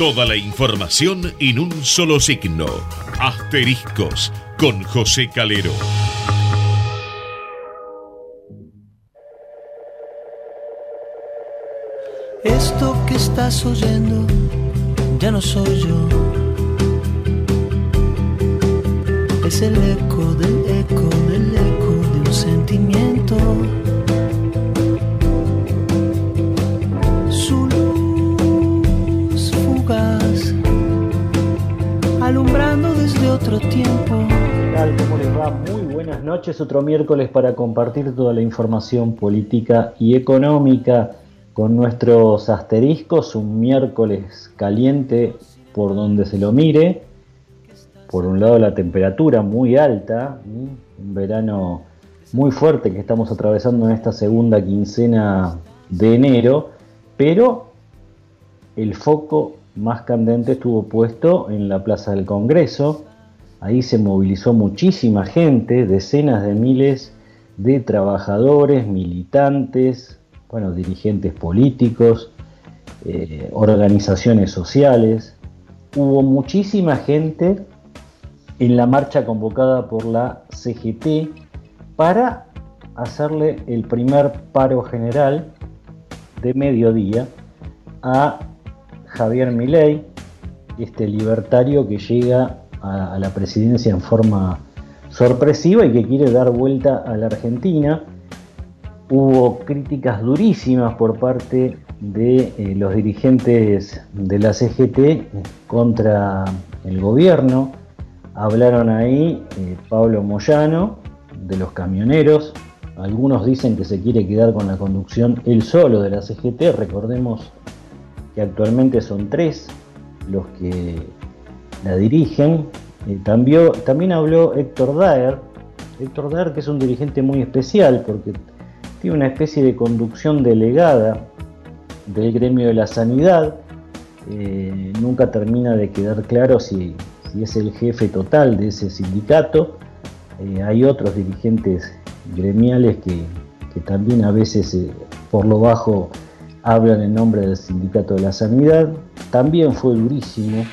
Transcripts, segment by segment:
Toda la información en un solo signo. Asteriscos con José Calero. Esto que estás oyendo ya no soy yo. Es el eco del eco del eco de un sentimiento. Otro tiempo. ¿Qué tal? ¿Cómo les va? Muy buenas noches. Otro miércoles para compartir toda la información política y económica con nuestros asteriscos, un miércoles caliente por donde se lo mire. Por un lado la temperatura muy alta, un verano muy fuerte que estamos atravesando en esta segunda quincena de enero, pero el foco más candente estuvo puesto en la Plaza del Congreso. Ahí se movilizó muchísima gente, decenas de miles de trabajadores, militantes, bueno, dirigentes políticos, eh, organizaciones sociales. Hubo muchísima gente en la marcha convocada por la CGT para hacerle el primer paro general de mediodía a Javier Milei, este libertario que llega a, la presidencia en forma sorpresiva y que quiere dar vuelta a la Argentina hubo críticas durísimas por parte de eh, los dirigentes de la CGT contra el gobierno. Hablaron ahí eh, Pablo Moyano de los camioneros. Algunos dicen que se quiere quedar con la conducción él solo de la CGT. Recordemos que actualmente son tres los que la dirigen. Eh, también, también habló Héctor Daer. Héctor Daer que es un dirigente muy especial porque tiene una especie de conducción delegada del gremio de la sanidad. Eh, nunca termina de quedar claro si, es el jefe total de ese sindicato. Eh, hay otros dirigentes gremiales que, también a veces por lo bajo hablan en nombre del sindicato de la sanidad. También fue durísimo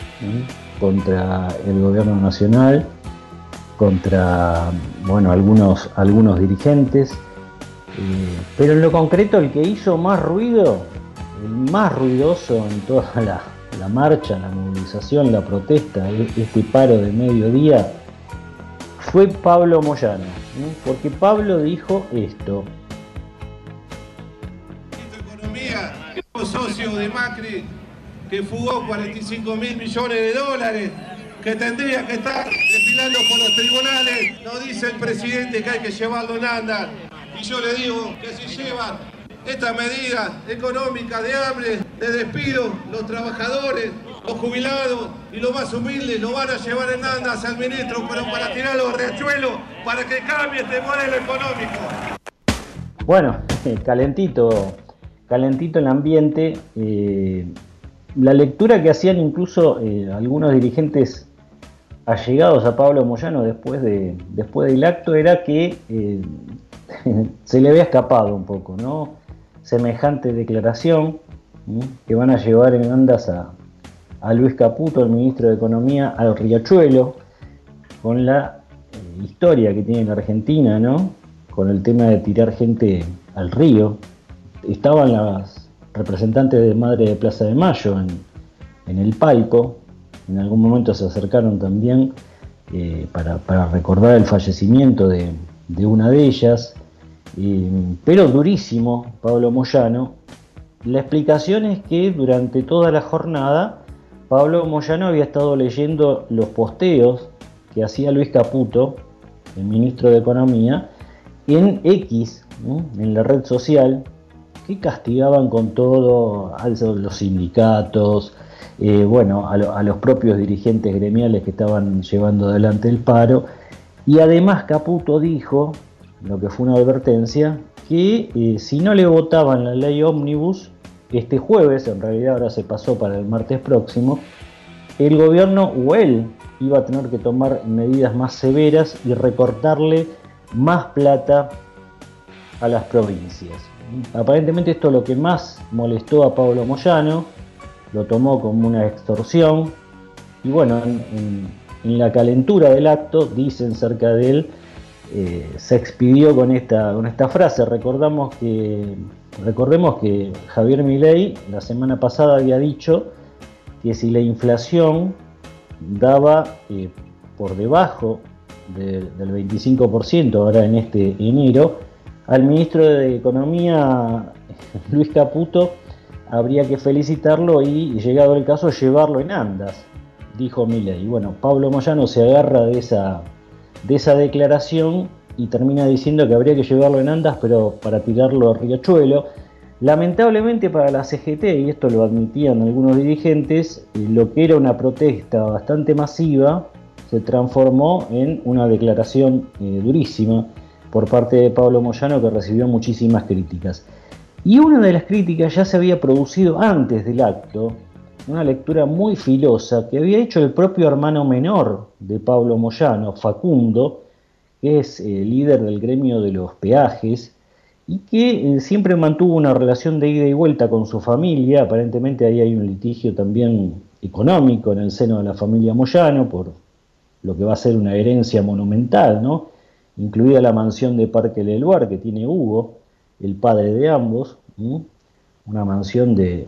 contra el gobierno nacional, contra bueno, algunos, algunos dirigentes. Eh, pero en lo concreto el que hizo más ruido, el más ruidoso en toda la, marcha, la movilización, la protesta, e-, este paro de mediodía, fue Pablo Moyano. Porque Pablo dijo esto. Que fugó 45 mil millones de dólares, que tendría que estar desfilando por los tribunales. No dice el presidente que hay que llevarlo en anda y yo le digo que si llevan estas medidas económicas de hambre, de despido, los trabajadores, los jubilados y los más humildes lo van a llevar en andas al ministro, pero para tirar los riachuelos, para que cambie este modelo económico. Bueno, calentito, calentito el ambiente. Eh, la lectura que hacían incluso eh, algunos dirigentes allegados a Pablo Moyano después, de, después del acto era que eh, se le había escapado un poco, ¿no? Semejante declaración que van a llevar en andas a, Luis Caputo, el ministro de Economía, al Riachuelo, con la eh, historia que tiene la Argentina, ¿no? Con el tema de tirar gente al río. Estaban las representantes de Madre de Plaza de Mayo en, el palco, en algún momento se acercaron también eh, para, recordar el fallecimiento de, de una de ellas, pero durísimo, Pablo Moyano. La explicación es que durante toda la jornada Pablo Moyano había estado leyendo los posteos que hacía Luis Caputo, el ministro de Economía, en X, en la red social, que castigaban con todo a los sindicatos, eh, bueno, a, los propios dirigentes gremiales que estaban llevando adelante el paro. Y además Caputo dijo lo que fue una advertencia, que eh, si no le votaban la ley ómnibus, este jueves, en realidad ahora se pasó para el martes próximo, el gobierno o él iba a tener que tomar medidas más severas y recortarle más plata a las provincias. Aparentemente esto es lo que más molestó a Pablo Moyano, lo tomó como una extorsión y bueno, en, la calentura del acto dicen cerca de él, eh, se expidió con esta, con esta frase. Recordamos que, recordemos que Javier Milei la semana pasada había dicho que si la inflación daba eh, por debajo del 25% ahora en este enero, al ministro de Economía, Luis Caputo, habría que felicitarlo y, llegado el caso, llevarlo en andas, dijo Milei. Bueno, Pablo Moyano se agarra de esa, de esa declaración y termina diciendo que habría que llevarlo en andas, pero para tirarlo a Riachuelo. Lamentablemente para la CGT, y esto lo admitían algunos dirigentes, lo que era una protesta bastante masiva se transformó en una declaración eh, durísima por parte de Pablo Moyano que recibió muchísimas críticas. Y una de las críticas ya se había producido antes del acto, una lectura muy filosa que había hecho el propio hermano menor de Pablo Moyano, Facundo, que es eh, líder del gremio de los peajes, y que eh, siempre mantuvo una relación de ida y vuelta con su familia. Aparentemente ahí hay un litigio también económico en el seno de la familia Moyano por lo que va a ser una herencia monumental, ¿no? Incluida la mansión de Parque Leluar que tiene Hugo, el padre de ambos, una mansión de,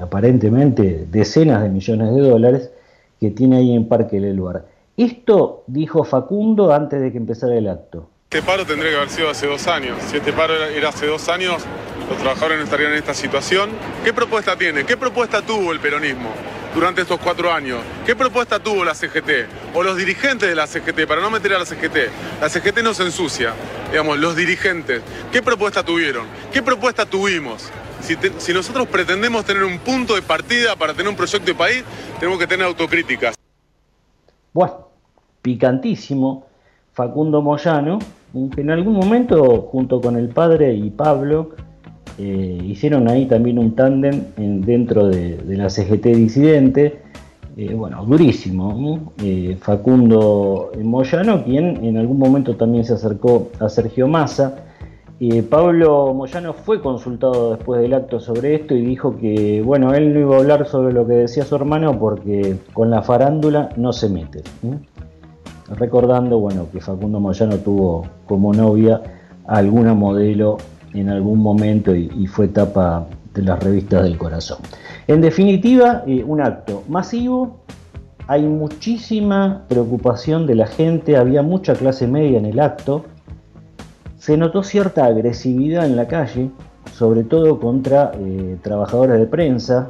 aparentemente decenas de millones de dólares que tiene ahí en Parque Leluar. Esto dijo Facundo antes de que empezara el acto. Este paro tendría que haber sido hace dos años. Si este paro era hace dos años, los trabajadores no estarían en esta situación. ¿Qué propuesta tiene? ¿Qué propuesta tuvo el peronismo durante estos cuatro años? ¿Qué propuesta tuvo la CGT? O los dirigentes de la CGT, para no meter a la CGT. La CGT no se ensucia. Digamos, los dirigentes. ¿Qué propuesta tuvieron? ¿Qué propuesta tuvimos? Si, nosotros pretendemos tener un punto de partida para tener un proyecto de país, tenemos que tener autocríticas. Bueno, picantísimo. Facundo Moyano, que en algún momento, junto con el padre y Pablo, eh, hicieron ahí también un tándem dentro de, la CGT disidente. Eh, bueno, durísimo. Eh, Facundo Moyano, quien en algún momento también se acercó a Sergio Massa. Pablo Moyano fue consultado después del acto sobre esto y dijo que, bueno, él no iba a hablar sobre lo que decía su hermano porque con la farándula no se mete. Recordando, bueno, que Facundo Moyano tuvo como novia alguna modelo en algún momento y, fue tapa de las revistas del corazón. En definitiva, eh, un acto masivo, hay muchísima preocupación de la gente, había mucha clase media en el acto, se notó cierta agresividad en la calle, sobre todo contra eh, trabajadores de prensa.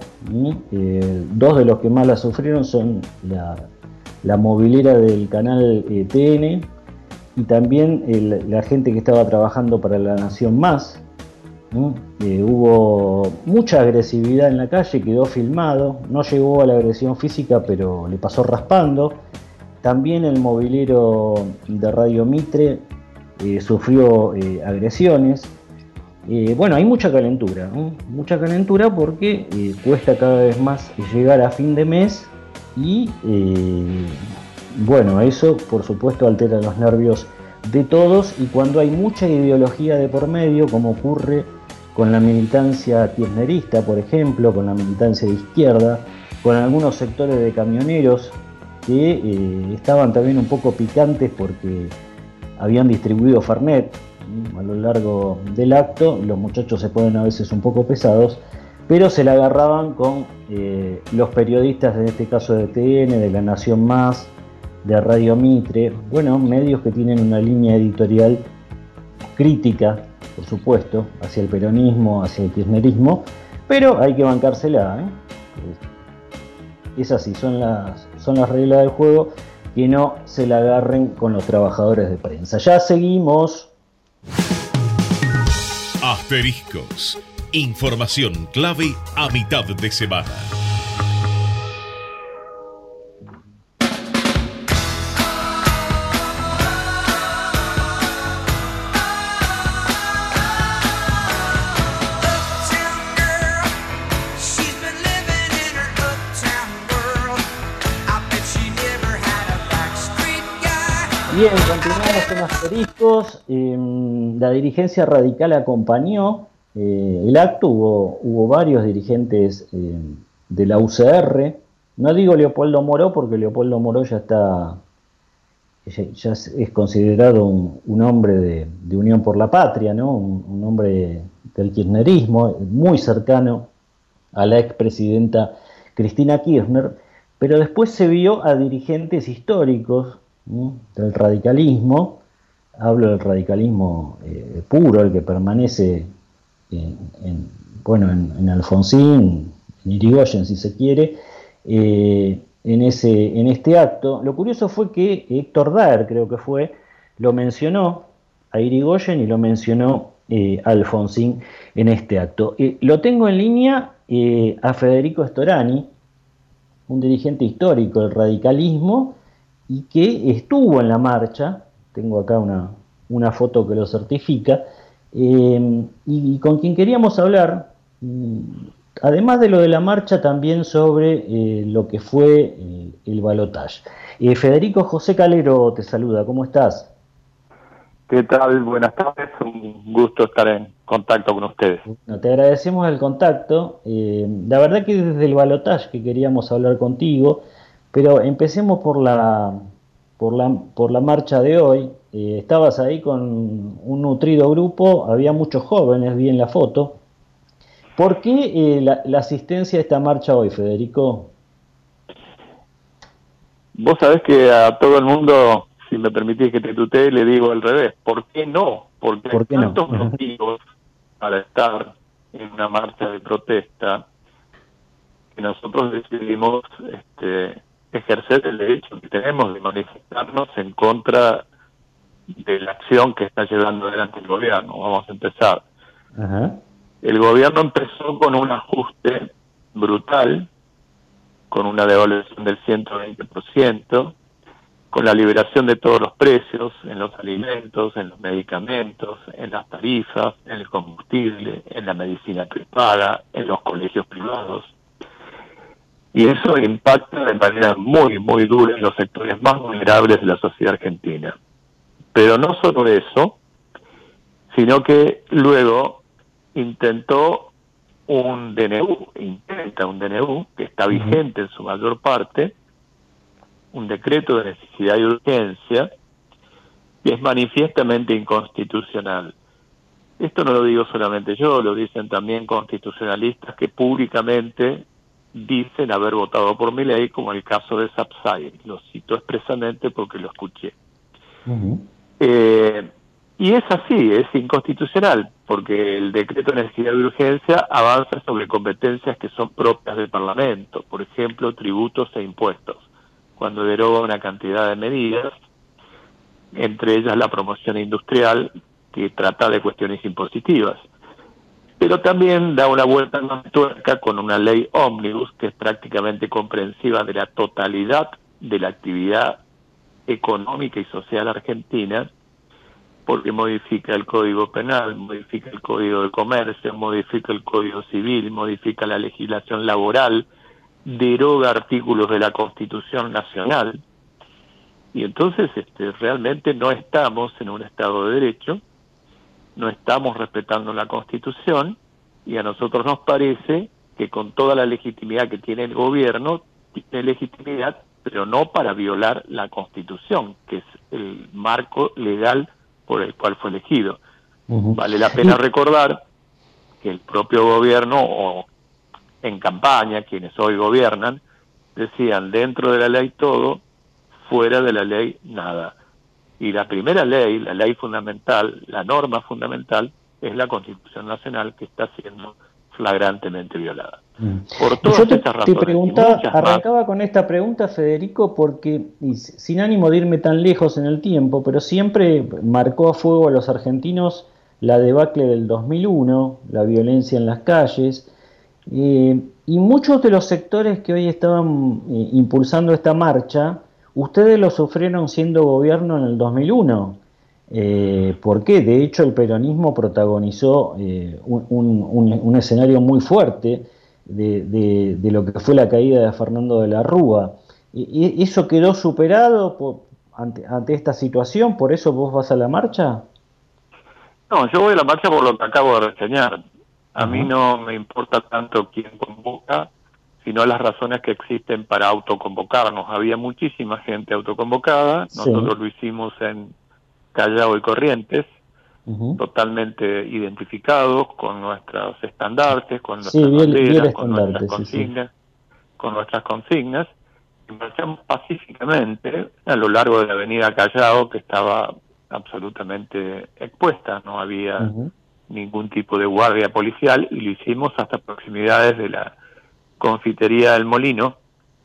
Eh, dos de los que más la sufrieron son la, la movilera del canal TN y también la gente que estaba trabajando para la Nación Más. Eh, hubo mucha agresividad en la calle, quedó filmado, no llegó a la agresión física, pero le pasó raspando. También el movilero de Radio Mitre eh, sufrió eh, agresiones. bueno, hay mucha calentura, mucha calentura porque cuesta cada vez más llegar a fin de mes y bueno, eso por supuesto altera los nervios de todos y cuando hay mucha ideología de por medio, como ocurre con la militancia kirchnerista, por ejemplo, con la militancia de izquierda, con algunos sectores de camioneros que eh, estaban también un poco picantes porque habían distribuido Farnet a lo largo del acto, los muchachos se ponen a veces un poco pesados, pero se la agarraban con eh, los periodistas, en este caso de TN, de La Nación Más, de Radio Mitre, bueno, medios que tienen una línea editorial crítica, por supuesto, hacia el peronismo, hacia el kirchnerismo, pero hay que bancársela. ¿eh? Es así, son las, son las reglas del juego que no se la agarren con los trabajadores de prensa. Ya seguimos. Asteriscos. Información clave a mitad de semana. Bien, continuamos con asteriscos. Eh, la dirigencia radical acompañó eh, el acto, hubo, varios dirigentes eh, de la UCR. No digo Leopoldo Moró porque Leopoldo Moró ya está, ya, es considerado un, hombre de, Unión por la Patria, ¿no? un, hombre del kirchnerismo, muy cercano a la expresidenta Cristina Kirchner, pero después se vio a dirigentes históricos del radicalismo, hablo del radicalismo eh, puro, el que permanece en, bueno, en, Alfonsín, en Irigoyen si se quiere, eh, en, ese, en este acto. Lo curioso fue que Héctor Daer, creo que fue, lo mencionó a Irigoyen y lo mencionó eh, Alfonsín en este acto. lo tengo en línea a Federico Storani, un dirigente histórico del radicalismo y que estuvo en la marcha, tengo acá una, una foto que lo certifica, eh, y, con quien queríamos hablar, además de lo de la marcha, también sobre eh, lo que fue eh, el balotaje. Federico José Calero te saluda, ¿cómo estás? ¿Qué tal? Buenas tardes, un gusto estar en contacto con ustedes. te agradecemos el contacto. la verdad que desde el balotaje que queríamos hablar contigo, pero empecemos por la, por la, por la marcha de hoy. Eh, estabas ahí con un nutrido grupo, había muchos jóvenes, vi en la foto. ¿Por qué eh, la, asistencia a esta marcha hoy, Federico? Vos sabés que a todo el mundo, si me permitís que te tutee, le digo al revés. ¿Por qué no? Porque hay tantos motivos para estar en una marcha de protesta que nosotros decidimos este, ejercer el derecho que tenemos de manifestarnos en contra de la acción que está llevando adelante el gobierno. Vamos a empezar. El gobierno empezó con un ajuste brutal, con una devaluación del 120%, con la liberación de todos los precios en los alimentos, en los medicamentos, en las tarifas, en el combustible, en la medicina prepaga, en los colegios privados y eso impacta de manera muy, muy dura en los sectores más vulnerables de la sociedad argentina. Pero no solo eso, sino que luego intentó un DNU, intenta un DNU, que está vigente en su mayor parte, un decreto de necesidad y urgencia, que es manifiestamente inconstitucional. Esto no lo digo solamente yo, lo dicen también constitucionalistas que públicamente dicen haber votado por mi ley, como el caso de Sapsay. Lo cito expresamente porque lo escuché. Eh, y es así, es inconstitucional, porque el decreto de necesidad de urgencia avanza sobre competencias que son propias del Parlamento, por ejemplo, tributos e impuestos, cuando deroga una cantidad de medidas, entre ellas la promoción industrial, que trata de cuestiones impositivas pero también da una vuelta en la tuerca con una ley ómnibus que es prácticamente comprensiva de la totalidad de la actividad económica y social argentina, porque modifica el Código Penal, modifica el Código de Comercio, modifica el Código Civil, modifica la legislación laboral, deroga artículos de la Constitución Nacional. Y entonces este, realmente no estamos en un Estado de Derecho, no estamos respetando la Constitución y a nosotros nos parece que con toda la legitimidad que tiene el gobierno, tiene legitimidad, pero no para violar la Constitución, que es el marco legal por el cual fue elegido. Vale la pena recordar que el propio gobierno o en campaña, quienes hoy gobiernan, decían dentro de la ley todo, fuera de la ley nada. Y la primera ley, la ley fundamental, la norma fundamental, es la Constitución Nacional que está siendo flagrantemente violada. Mm. Por todas Yo te, te preguntaba, arrancaba con esta pregunta, Federico, porque sin ánimo de irme tan lejos en el tiempo, pero siempre marcó a fuego a los argentinos la debacle del 2001, la violencia en las calles, eh, y muchos de los sectores que hoy estaban eh, impulsando esta marcha Ustedes lo sufrieron siendo gobierno en el 2001. Eh, ¿Por qué? De hecho, el peronismo protagonizó eh, un, escenario muy fuerte de, lo que fue la caída de Fernando de la Rúa. ¿Y, ¿Eso quedó superado ante, esta situación? ¿Por eso vos vas a la marcha? No, yo voy a la marcha por lo que acabo de reseñar. A mí no me importa tanto quién convoca, sino las razones que existen para autoconvocarnos. Había muchísima gente autoconvocada, nosotros lo hicimos en Callao y Corrientes, totalmente identificados con nuestros estandartes, con nuestras banderas, con nuestras consignas, con nuestras consignas, y marchamos pacíficamente a lo largo de la avenida Callao, que estaba absolutamente expuesta, no había ningún tipo de guardia policial, y lo hicimos hasta proximidades de la confitería del Molino,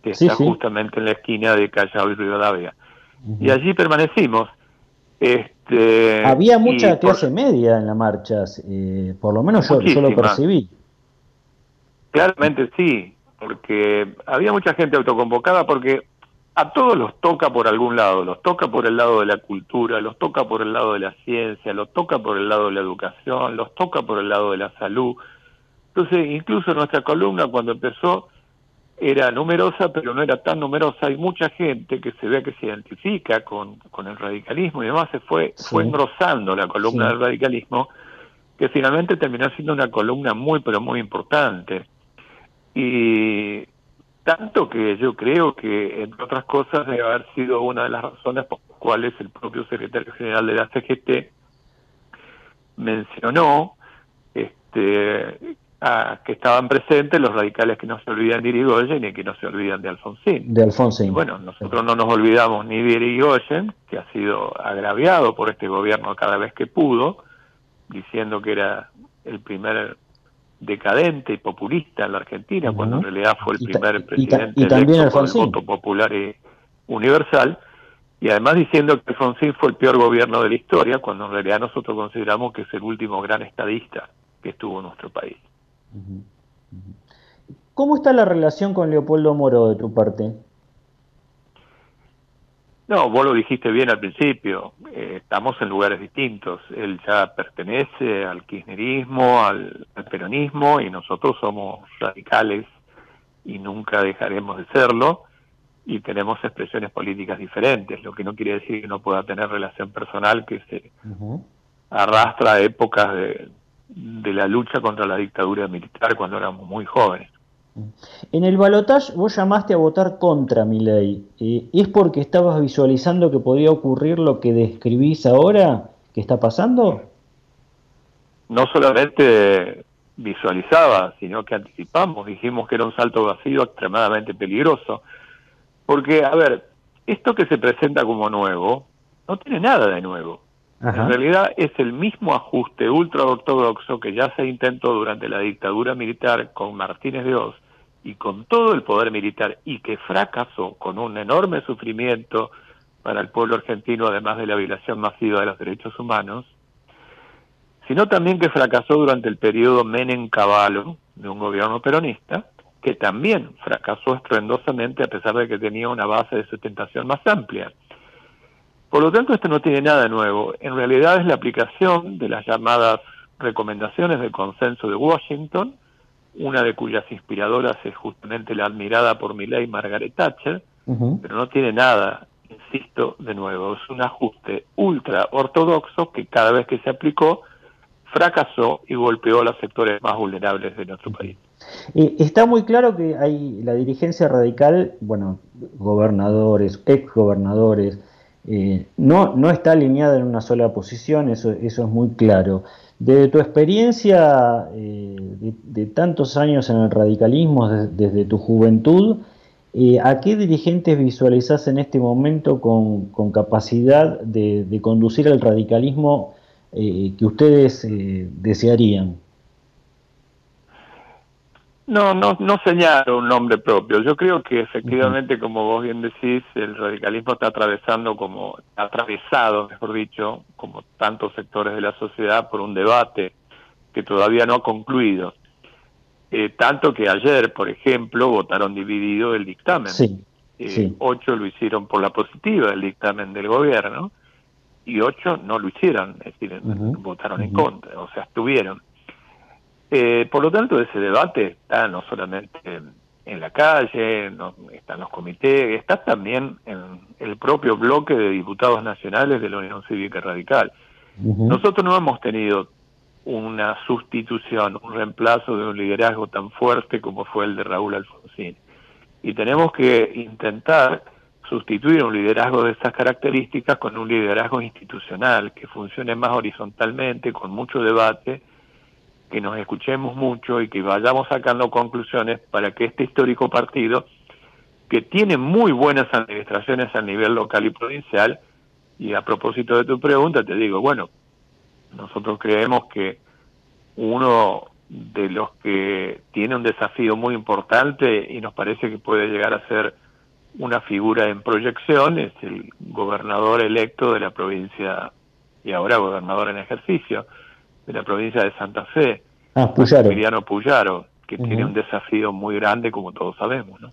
que está justamente en la esquina de Callao y Rivadavia. Y allí permanecimos. Este, Había mucha clase media en la marcha, eh, por lo menos yo, yo, lo percibí. Claramente sí, porque había mucha gente autoconvocada porque a todos los toca por algún lado, los toca por el lado de la cultura, los toca por el lado de la ciencia, los toca por el lado de la educación, los toca por el lado de la salud. Entonces, incluso nuestra columna cuando empezó era numerosa, pero no era tan numerosa. Hay mucha gente que se ve que se identifica con, con el radicalismo y demás se fue, fue engrosando la columna del radicalismo, que finalmente terminó siendo una columna muy, pero muy importante. Y tanto que yo creo que, entre otras cosas, debe haber sido una de las razones por las cuales el propio secretario general de la CGT mencionó este, que estaban presentes los radicales que no se olvidan de Irigoyen y que no se olvidan de Alfonsín. De Alfonsín. bueno, nosotros no nos olvidamos ni de Irigoyen, que ha sido agraviado por este gobierno cada vez que pudo, diciendo que era el primer decadente y populista en la Argentina, cuando en realidad fue el primer presidente electo por el voto popular y universal, y además diciendo que Alfonsín fue el peor gobierno de la historia, cuando en realidad nosotros consideramos que es el último gran estadista que estuvo en nuestro país. ¿Cómo está la relación con Leopoldo Moro de tu parte? No, vos lo dijiste bien al principio, eh, estamos en lugares distintos. Él ya pertenece al kirchnerismo, al, peronismo y nosotros somos radicales y nunca dejaremos de serlo y tenemos expresiones políticas diferentes, lo que no quiere decir que no pueda tener relación personal que se arrastra a épocas de, de la lucha contra la dictadura militar cuando éramos muy jóvenes. En el balotaje vos llamaste a votar contra mi ley. Eh, ¿Es porque estabas visualizando que podía ocurrir lo que describís ahora que está pasando? No solamente visualizaba, sino que anticipamos, dijimos que era un salto vacío extremadamente peligroso. Porque, a ver, esto que se presenta como nuevo, no tiene nada de nuevo. En realidad es el mismo ajuste ultraortodoxo que ya se intentó durante la dictadura militar con Martínez de Oz y con todo el poder militar y que fracasó con un enorme sufrimiento para el pueblo argentino, además de la violación masiva de los derechos humanos, sino también que fracasó durante el periodo Menem-Cavallo de un gobierno peronista, que también fracasó estruendosamente a pesar de que tenía una base de sustentación más amplia. Por lo tanto, esto no tiene nada de nuevo. En realidad es la aplicación de las llamadas recomendaciones del consenso de Washington, una de cuyas inspiradoras es justamente la admirada por mi ley Margaret Thatcher, pero no tiene nada, insisto, de nuevo. Es un ajuste ultra ortodoxo que cada vez que se aplicó fracasó y golpeó a los sectores más vulnerables de nuestro país. Eh, está muy claro que hay la dirigencia radical, bueno, gobernadores, exgobernadores, eh, no, no está alineada en una sola posición, eso, eso es muy claro. De tu experiencia eh, de, tantos años en el radicalismo, desde tu juventud, eh, ¿a qué dirigentes visualizás en este momento con, capacidad de, de, conducir el radicalismo que ustedes desearían? No, no, no señalo un nombre propio. Yo creo que efectivamente, como vos bien decís, el radicalismo está atravesando como, atravesado, mejor dicho, como tantos sectores de la sociedad por un debate que todavía no ha concluido. Eh, tanto que ayer, por ejemplo, votaron dividido el dictamen. Eh, ocho lo hicieron por la positiva del dictamen del gobierno y ocho no lo hicieron, es decir, votaron en contra, o sea, estuvieron. Eh, por lo tanto, ese debate está no solamente en, la calle, no, está en los comités, está también en el propio bloque de diputados nacionales de la Unión Cívica Radical. Nosotros no hemos tenido una sustitución, un reemplazo de un liderazgo tan fuerte como fue el de Raúl Alfonsín. Y tenemos que intentar sustituir un liderazgo de estas características con un liderazgo institucional que funcione más horizontalmente, con mucho debate, que nos escuchemos mucho y que vayamos sacando conclusiones para que este histórico partido, que tiene muy buenas administraciones a nivel local y provincial, y a propósito de tu pregunta, te digo, bueno, nosotros creemos que uno de los que tiene un desafío muy importante y nos parece que puede llegar a ser una figura en proyección es el gobernador electo de la provincia y ahora gobernador en ejercicio de la provincia de Santa Fe, ah, Puyaro. Emiliano Puyaro, que tiene un desafío muy grande como todos sabemos, ¿no?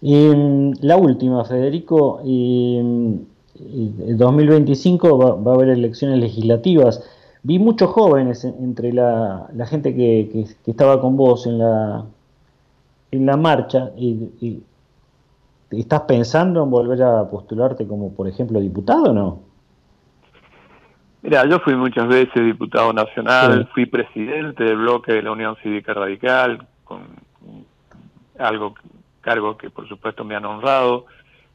Y mm, la última, Federico, y, en 2025 va, a haber elecciones legislativas. Vi muchos jóvenes entre la, gente que, estaba con vos en la, en la marcha y ¿Estás pensando en volver a postularte como, por ejemplo, diputado o no? Mira, yo fui muchas veces diputado nacional, fui presidente del bloque de la Unión Cívica Radical, con algo cargo que por supuesto me han honrado.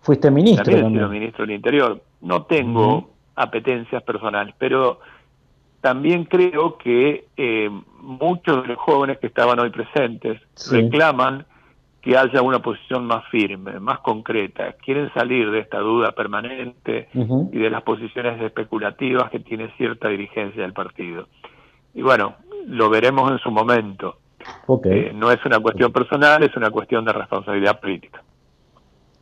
Fuiste ministro también. He sido ministro del Interior. No tengo apetencias personales, pero también creo que eh, muchos de los jóvenes que estaban hoy presentes reclaman que haya una posición más firme, más concreta. Quieren salir de esta duda permanente y de las posiciones especulativas que tiene cierta dirigencia del partido. Y bueno, lo veremos en su momento. Eh, no es una cuestión personal, es una cuestión de responsabilidad política.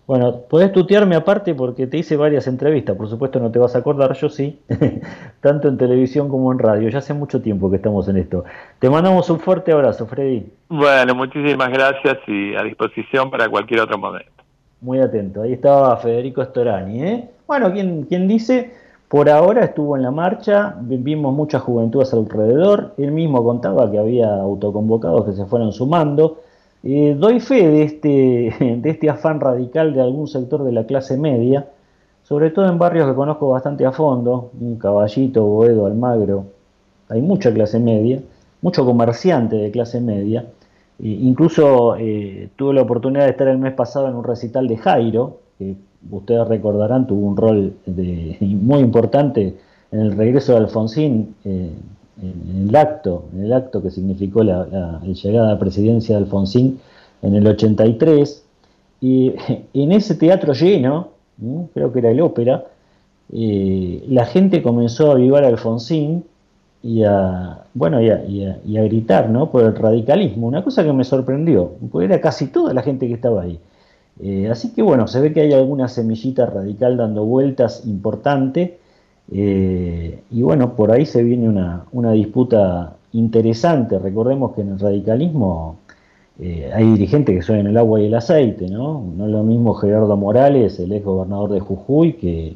Bueno, podés tutearme aparte porque te hice varias entrevistas, por supuesto no te vas a acordar, yo sí, tanto en televisión como en radio, ya hace mucho tiempo que estamos en esto. Te mandamos un fuerte abrazo, Freddy. Bueno, muchísimas gracias y a disposición para cualquier otro momento. Muy atento, ahí estaba Federico Storani. ¿eh? Bueno, quien, quien dice, por ahora estuvo en la marcha, vimos muchas juventudes alrededor, él mismo contaba que había autoconvocados que se fueron sumando eh, doy fe de este, de este afán radical de algún sector de la clase media, sobre todo en barrios que conozco bastante a fondo, un Caballito, Boedo, Almagro, hay mucha clase media, mucho comerciante de clase media, e incluso eh, tuve la oportunidad de estar el mes pasado en un recital de Jairo, que ustedes recordarán tuvo un rol muy importante en el regreso de Alfonsín. En el acto, en el acto que significó la, llegada a la presidencia de Alfonsín en el 83, y en ese teatro lleno, creo que era el ópera, eh, la gente comenzó a avivar a Alfonsín y a, bueno, y a, gritar ¿no? por el radicalismo, una cosa que me sorprendió, porque era casi toda la gente que estaba ahí. Eh, así que bueno, se ve que hay alguna semillita radical dando vueltas importante eh, y bueno, por ahí se viene una, disputa interesante. Recordemos que en el radicalismo eh, hay dirigentes que son el agua y el aceite, ¿no? No es lo mismo Gerardo Morales, el ex gobernador de Jujuy, que,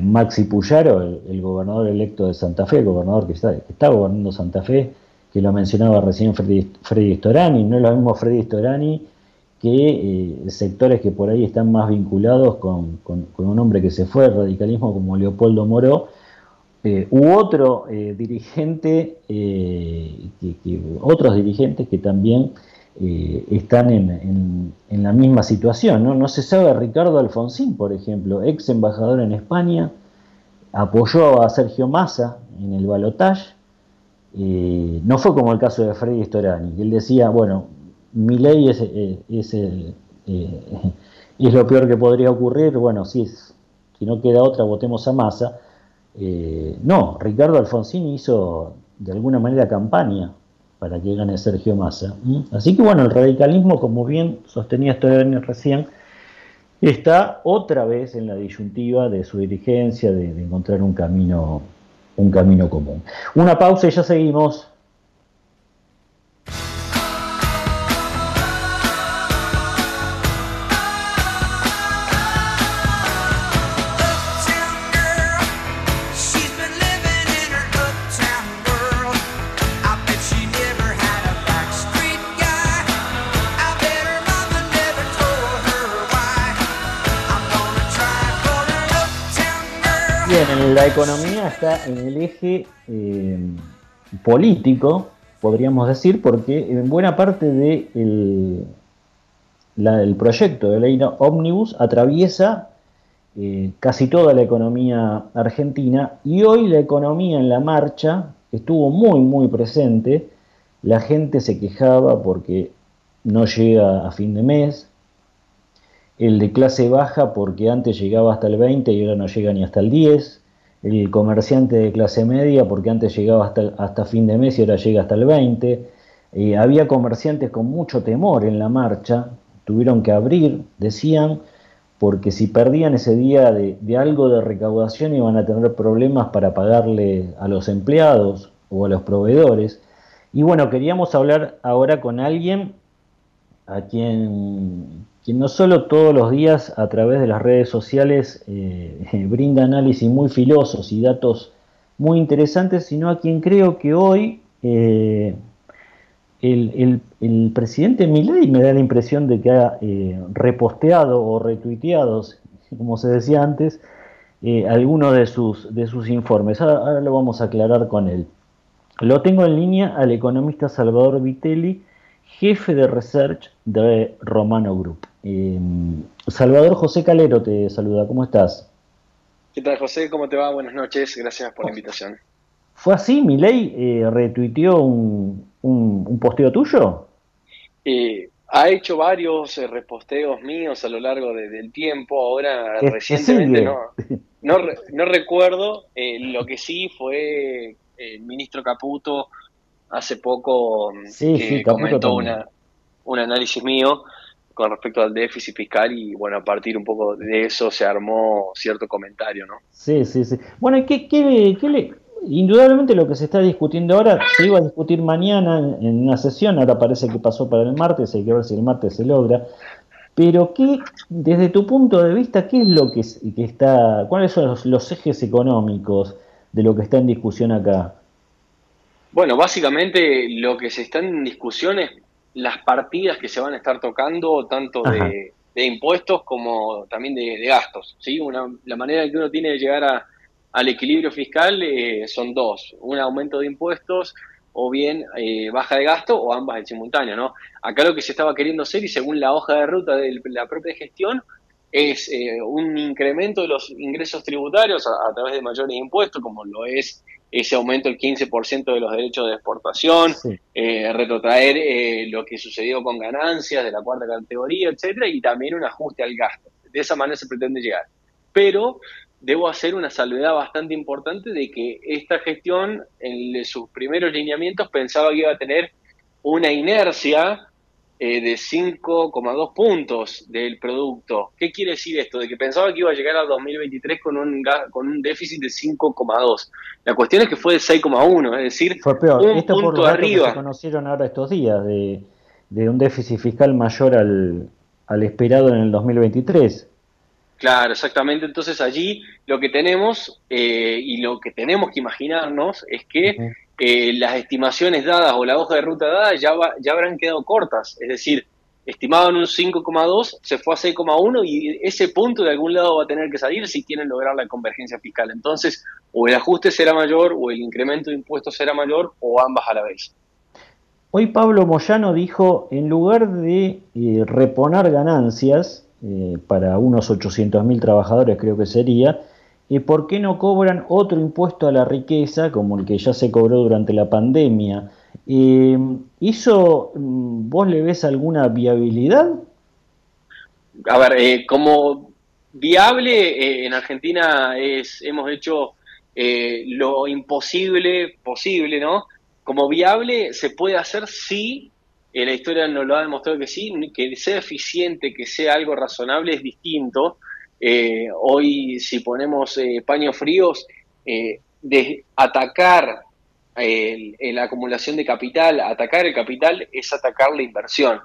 Maxi Puyaro, el, gobernador electo de Santa Fe, el gobernador que está, que está gobernando Santa Fe, que lo mencionaba recién Freddy, Freddy Storani. No es lo mismo Freddy Storani que eh, sectores que por ahí están más vinculados con, un hombre que se fue al radicalismo como Leopoldo Moró, eh, u otro eh, dirigente, otros dirigentes que también están en, la misma situación. ¿no? no se sabe, Ricardo Alfonsín, por ejemplo, ex embajador en España, apoyó a Sergio Massa en el balotaje. no fue como el caso de Freddy Storani, que él decía, bueno, mi ley es, es, eh, es, lo peor que podría ocurrir, bueno, si, si no queda otra, votemos a masa. Eh, no, Ricardo Alfonsín hizo de alguna manera campaña para que gane Sergio Massa. Así que bueno, el radicalismo, como bien sostenía año recién, está otra vez en la disyuntiva de su dirigencia, de, de encontrar un camino, un camino común. Una pausa y ya seguimos. La economía está en el eje eh, político, podríamos decir, porque en buena parte del de el proyecto de ley Omnibus atraviesa eh, casi toda la economía argentina y hoy la economía en la marcha estuvo muy, muy presente. La gente se quejaba porque no llega a fin de mes, el de clase baja porque antes llegaba hasta el 20 y ahora no llega ni hasta el 10, el comerciante de clase media porque antes llegaba hasta, hasta fin de mes y ahora llega hasta el 20. Eh, había comerciantes con mucho temor en la marcha, tuvieron que abrir, decían, porque si perdían ese día de, de algo de recaudación iban a tener problemas para pagarle a los empleados o a los proveedores. Y bueno, queríamos hablar ahora con alguien a quien quien no solo todos los días a través de las redes sociales eh, brinda análisis muy filosos y datos muy interesantes, sino a quien creo que hoy eh, el, presidente Milei me da la impresión de que ha eh, reposteado o retuiteado, como se decía antes, algunos de sus, de sus informes. ahora lo vamos a aclarar con él. Lo tengo en línea al economista Salvador Vitelli, jefe de research de Romano Group. Em, Salvador José Calero te saluda, ¿cómo estás? ¿Qué tal José? ¿Cómo te va? Buenas noches, gracias por la invitación. ¿Fue así? ¿Mi ley eh, retuiteó un, un, posteo tuyo? Eh, ha hecho varios eh, reposteos míos a lo largo del tiempo, ahora recientemente no, no, no, recuerdo, lo que sí fue el ministro Caputo hace poco que comentó una, un análisis mío con respecto al déficit fiscal y bueno, a partir un poco de eso se armó cierto comentario, ¿no? Sí, sí, sí. Bueno, ¿qué, qué, qué le... Indudablemente lo que se está discutiendo ahora se iba a discutir mañana en, una sesión, ahora parece que pasó para el martes, hay que ver si el martes se logra. Pero qué, desde tu punto de vista, ¿qué es lo que, que está, cuáles son los, los ejes económicos de lo que está en discusión acá? Bueno, básicamente lo que se está en discusión es las partidas que se van a estar tocando, tanto de, impuestos como también de, gastos. ¿sí? Una, la manera que uno tiene de llegar a, al equilibrio fiscal eh, son dos, un aumento de impuestos o bien eh, baja de gasto o ambas en simultáneo. ¿no? Acá lo que se estaba queriendo hacer y según la hoja de ruta de la propia gestión es eh, un incremento de los ingresos tributarios a, través de mayores impuestos, como lo es ese aumento del 15% de los derechos de exportación, eh, retrotraer eh, lo que sucedió con ganancias de la cuarta categoría, etcétera, y también un ajuste al gasto. De esa manera se pretende llegar. Pero debo hacer una salvedad bastante importante de que esta gestión, en sus primeros lineamientos, pensaba que iba a tener una inercia eh, de 5,2 puntos del producto. ¿Qué quiere decir esto? De que pensaba que iba a llegar al 2023 con un, con un déficit de 5,2. La cuestión es que fue de 6,1, es decir, fue peor. un Esto punto por arriba. Que se conocieron ahora estos días de, de un déficit fiscal mayor al, al esperado en el 2023. Claro, exactamente. Entonces allí lo que tenemos eh, y lo que tenemos que imaginarnos es que las estimaciones dadas o la hoja de ruta dada ya, ya habrán quedado cortas. Es decir, estimaban un 5,2, se fue a 6,1 y ese punto de algún lado va a tener que salir si quieren lograr la convergencia fiscal. Entonces, o el ajuste será mayor o el incremento de impuestos será mayor o ambas a la vez. Hoy Pablo Moyano dijo, en lugar de eh, reponer ganancias eh, para unos 800.000 trabajadores creo que sería, ¿Y por qué no cobran otro impuesto a la riqueza como el que ya se cobró durante la pandemia? Eh, ¿Eso mm, vos le ves alguna viabilidad? A ver, eh, como viable eh, en Argentina es, hemos hecho lo imposible posible, ¿no? Como viable se puede hacer en la historia nos lo ha demostrado que sí, que sea eficiente, que sea algo razonable es distinto, eh, hoy, si ponemos eh, paños fríos, eh, de atacar la acumulación de capital, atacar el capital es atacar la inversión.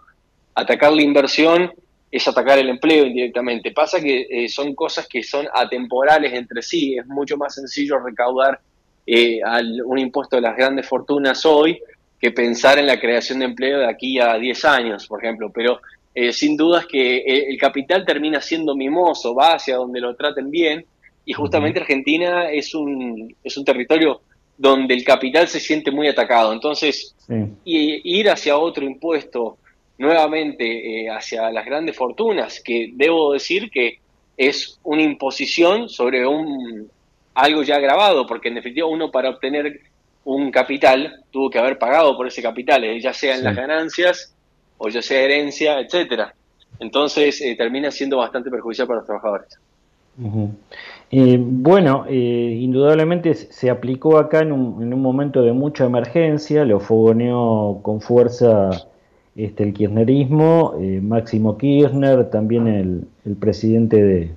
Atacar la inversión es atacar el empleo indirectamente. Pasa que son cosas que son atemporales entre sí. Es mucho más sencillo recaudar un impuesto de las grandes fortunas hoy que pensar en la creación de empleo de aquí a 10 años, por ejemplo. Pero eh, sin dudas que eh, el capital termina siendo mimoso, va hacia donde lo traten bien, y justamente Argentina es un, es un territorio donde el capital se siente muy atacado. Entonces, ir hacia otro impuesto nuevamente eh, hacia las grandes fortunas, que debo decir que es una imposición sobre un algo ya grabado, porque en definitiva uno para obtener un capital tuvo que haber pagado por ese capital, ya sea en las ganancias o ya sea herencia, etcétera. Entonces eh, termina siendo bastante perjudicial para los trabajadores. Eh, bueno, eh, indudablemente se aplicó acá en un, momento de mucha emergencia, lo fogoneó con fuerza este, el kirchnerismo, Máximo Kirchner, también el, presidente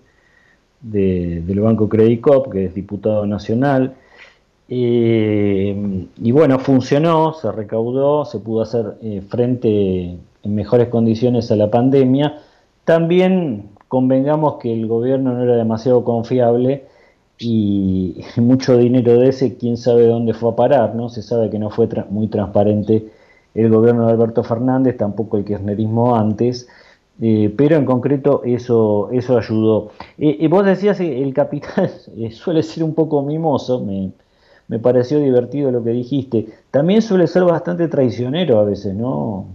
de, del Banco Credit Cop, que es diputado nacional. Y bueno, funcionó, se recaudó, se pudo hacer frente en mejores condiciones a la pandemia. También convengamos que el gobierno no era demasiado confiable y mucho dinero de ese, quién sabe dónde fue a parar, ¿no? Se sabe que no fue muy transparente el gobierno de Alberto Fernández, tampoco el kirchnerismo antes, eh, pero en concreto eso, eso ayudó. y vos decías que el capital eh, suele ser un poco mimoso, me, me pareció divertido lo que dijiste. También suele ser bastante traicionero a veces, ¿no?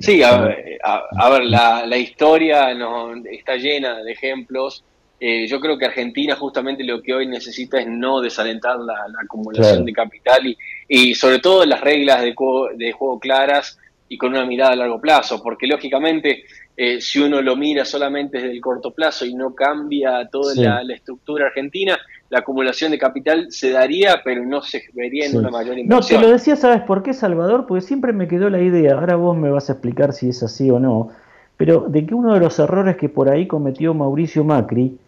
Sí, a, ver, la, historia no, está llena de ejemplos. Eh, yo creo que Argentina justamente lo que hoy necesita es no desalentar la, acumulación de capital y, y, sobre todo las reglas de de juego claras y con una mirada a largo plazo, porque lógicamente eh, si uno lo mira solamente desde el corto plazo y no cambia toda la, estructura argentina, la acumulación de capital se daría, pero no se vería en una mayor inversión. No, te lo decía, ¿sabes por qué, Salvador? Porque siempre me quedó la idea, ahora vos me vas a explicar si es así o no, pero de que uno de los errores que por ahí cometió Mauricio Macri,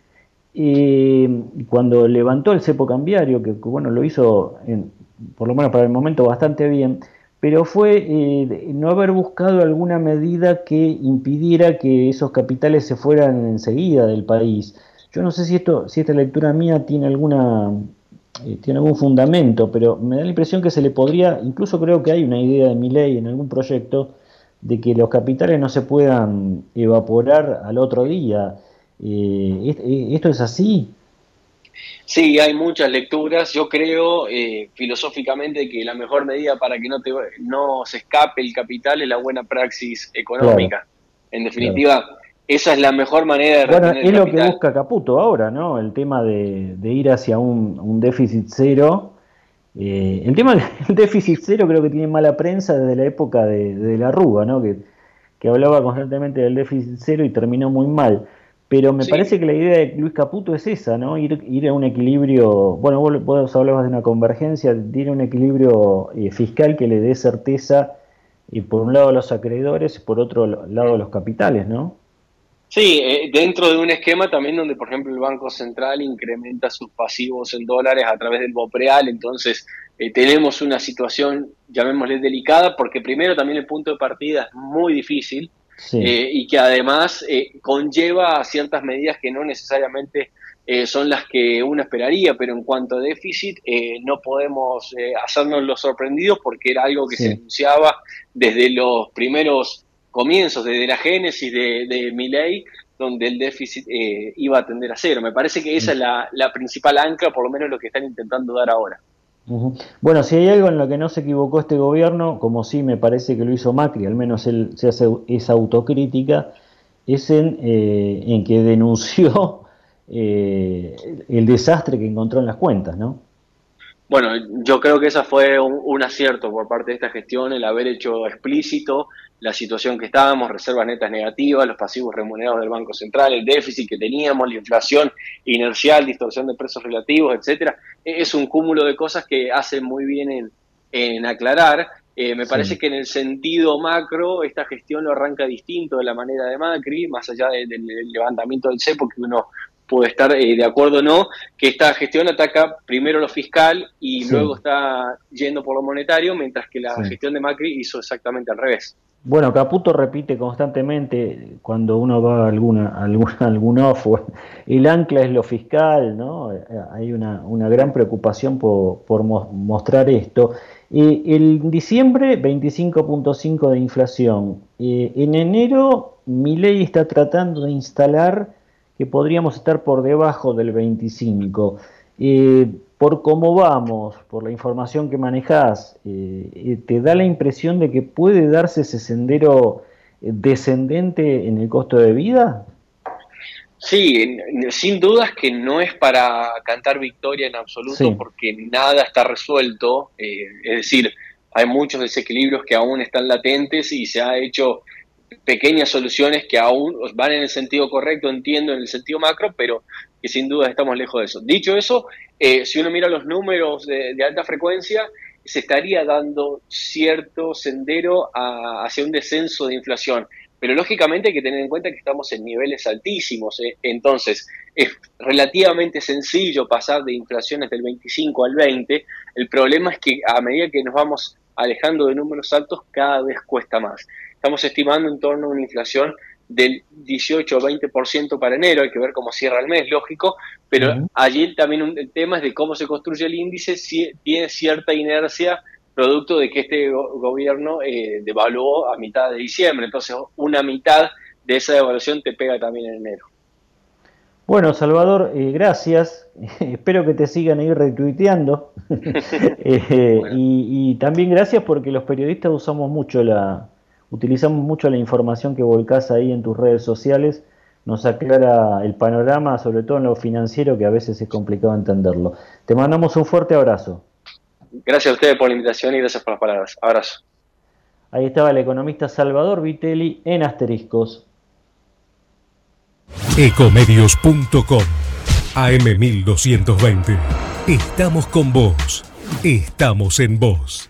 eh, cuando levantó el cepo cambiario, que bueno, lo hizo, en, por lo menos para el momento, bastante bien, pero fue eh, no haber buscado alguna medida que impidiera que esos capitales se fueran enseguida del país. Yo no sé si esto, si esta lectura mía tiene alguna eh, tiene algún fundamento, pero me da la impresión que se le podría, incluso creo que hay una idea de mi ley en algún proyecto de que los capitales no se puedan evaporar al otro día. Eh, ¿Esto es así? Sí, hay muchas lecturas. Yo creo eh, filosóficamente que la mejor medida para que no, te, no se escape el capital es la buena praxis económica. En definitiva, esa es la mejor manera de Bueno, es lo que busca Caputo ahora, ¿no? El tema de, ir hacia un, déficit cero. Eh, el tema del déficit cero creo que tiene mala prensa desde la época de, la Rúa, ¿no? Que, que hablaba constantemente del déficit cero y terminó muy mal. Pero me parece que la idea de Luis Caputo es esa, ¿no? Ir, ir a un equilibrio, bueno, vos, vos hablabas de una convergencia, de ir a un equilibrio eh, fiscal que le dé certeza, y por un lado a los acreedores y por otro lado a los capitales, ¿no? Sí, eh, dentro de un esquema también donde, por ejemplo, el Banco Central incrementa sus pasivos en dólares a través del BOPREAL, entonces eh, tenemos una situación, llamémosle delicada, porque primero también el punto de partida es muy difícil, eh, y que además eh, conlleva ciertas medidas que no necesariamente eh, son las que uno esperaría, pero en cuanto a déficit no podemos hacernos los sorprendidos porque era algo que se anunciaba desde los primeros comienzos, desde la génesis de, de mi ley, donde el déficit iba a tender a cero. Me parece que esa es la, la principal ancla, por lo menos lo que están intentando dar ahora. Bueno, si hay algo en lo que no se equivocó este gobierno, como sí me parece que lo hizo Macri, al menos él se hace esa autocrítica, es en, eh, que denunció eh, el desastre que encontró en las cuentas, ¿no? Bueno, yo creo que esa fue un, acierto por parte de esta gestión, el haber hecho explícito la situación que estábamos, reservas netas negativas, los pasivos remunerados del Banco Central, el déficit que teníamos, la inflación inercial, distorsión de precios relativos, etcétera. E, es un cúmulo de cosas que hacen muy bien en, aclarar. Eh, me parece que en el sentido macro, esta gestión lo arranca distinto de la manera de Macri, más allá del levantamiento del CEPO que uno puede estar eh, de acuerdo o no, que esta gestión ataca primero lo fiscal y luego está yendo por lo monetario, mientras que la gestión de Macri hizo exactamente al revés. Bueno, Caputo repite constantemente cuando uno va a alguna, alguna, algún off, el ancla es lo fiscal, ¿no? Hay una, una gran preocupación por, por mostrar esto. Eh, el diciembre 25.5 de inflación. En enero mi ley está tratando de instalar que podríamos estar por debajo del 25. Eh, por cómo vamos, por la información que manejas, eh, ¿te da la impresión de que puede darse ese sendero descendente en el costo de vida? Sí, sin dudas que no es para cantar victoria en absoluto porque nada está resuelto, es decir, hay muchos desequilibrios que aún están latentes y se ha hecho pequeñas soluciones que aún van en el sentido correcto, entiendo, en el sentido macro, pero que sin duda estamos lejos de eso. Dicho eso, eh, si uno mira los números de, alta frecuencia, se estaría dando cierto sendero hacia un descenso de inflación. Pero lógicamente hay que tener en cuenta que estamos en niveles altísimos. ¿eh? Entonces, es relativamente sencillo pasar de inflaciones del 25 al 20. El problema es que a medida que nos vamos alejando de números altos, cada vez cuesta más. Estamos estimando en torno a una inflación del 18 o 20% para enero, hay que ver cómo cierra el mes, lógico, pero allí también el tema es de cómo se construye el índice, si tiene cierta inercia producto de que este gobierno eh, devaluó a mitad de diciembre, entonces una mitad de esa devaluación te pega también en enero. Bueno, Salvador, eh, gracias. Espero que te sigan ahí retuiteando. Eh, y, también gracias porque los periodistas usamos mucho la, utilizamos mucho la información que volcás ahí en tus redes sociales. Nos aclara el panorama, sobre todo en lo financiero, que a veces es complicado entenderlo. Te mandamos un fuerte abrazo. Gracias a ustedes por la invitación y gracias por las palabras. Abrazo. Ahí estaba el economista Salvador Vitelli en Asteriscos. Ecomedios.com AM1220. Estamos con vos. Estamos en vos.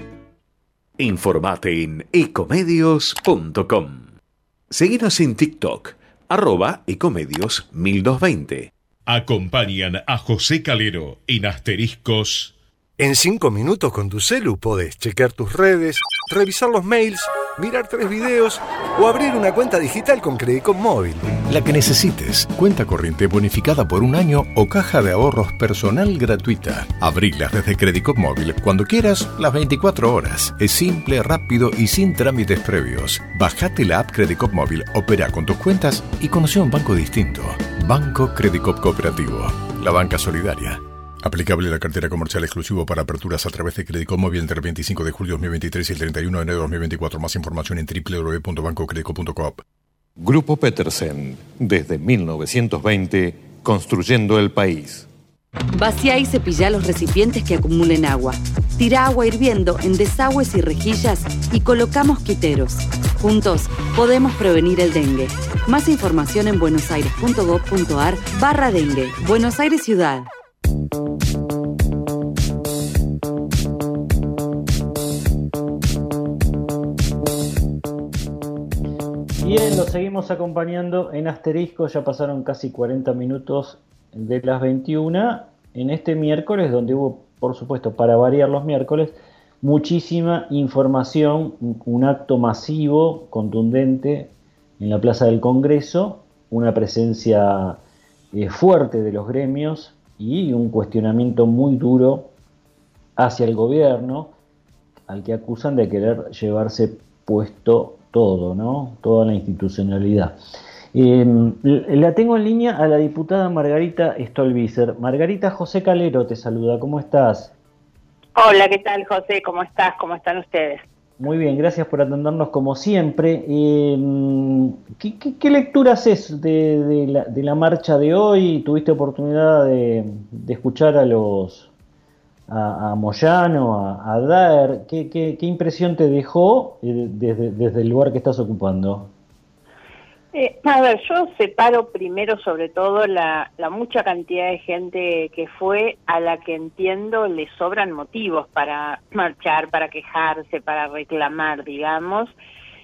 Informate en ecomedios.com. Seguinos en TikTok, arroba ecomedios 1220. Acompañan a José Calero en asteriscos. En cinco minutos con tu celu podés chequear tus redes, revisar los mails mirar tres videos o abrir una cuenta digital con Credicop Móvil. La que necesites. Cuenta corriente bonificada por un año o caja de ahorros personal gratuita. Abrilas desde Credicop Móvil cuando quieras, las 24 horas. Es simple, rápido y sin trámites previos. Bajate la app Credicop Móvil, opera con tus cuentas y conoce un banco distinto. Banco Credicop Cooperativo. La banca solidaria. Aplicable la cartera comercial exclusivo para aperturas a través de Crédito Móvil entre el 25 de julio de 2023 y el 31 de enero de 2024. Más información en www.bancocredico.coop. Grupo Petersen, desde 1920, construyendo el país. Vacía y cepilla los recipientes que acumulen agua. Tira agua hirviendo en desagües y rejillas y colocamos quiteros. Juntos podemos prevenir el dengue. Más información en buenosaires.gov.ar barra dengue. Buenos Aires Ciudad. Bien, lo seguimos acompañando en asterisco, ya pasaron casi 40 minutos de las 21 en este miércoles donde hubo, por supuesto, para variar los miércoles, muchísima información, un acto masivo, contundente en la Plaza del Congreso, una presencia eh, fuerte de los gremios y un cuestionamiento muy duro hacia el gobierno, al que acusan de querer llevarse puesto todo, ¿no? Toda la institucionalidad. Em, la tengo en línea a la diputada Margarita Stolbizer. Margarita José Calero te saluda, ¿cómo estás? Hola, ¿qué tal José? ¿Cómo estás? ¿Cómo están ustedes? Muy bien, gracias por atendernos como siempre. Em, ¿qué, lectura haces de, la, marcha de hoy? ¿Tuviste oportunidad de, escuchar a los a, Moyano, a, Daer? ¿Qué, impresión te dejó eh, desde el lugar que estás ocupando? Eh, a ver, yo separo primero sobre todo la, mucha cantidad de gente que fue a la que entiendo le sobran motivos para marchar, para quejarse, para reclamar, digamos,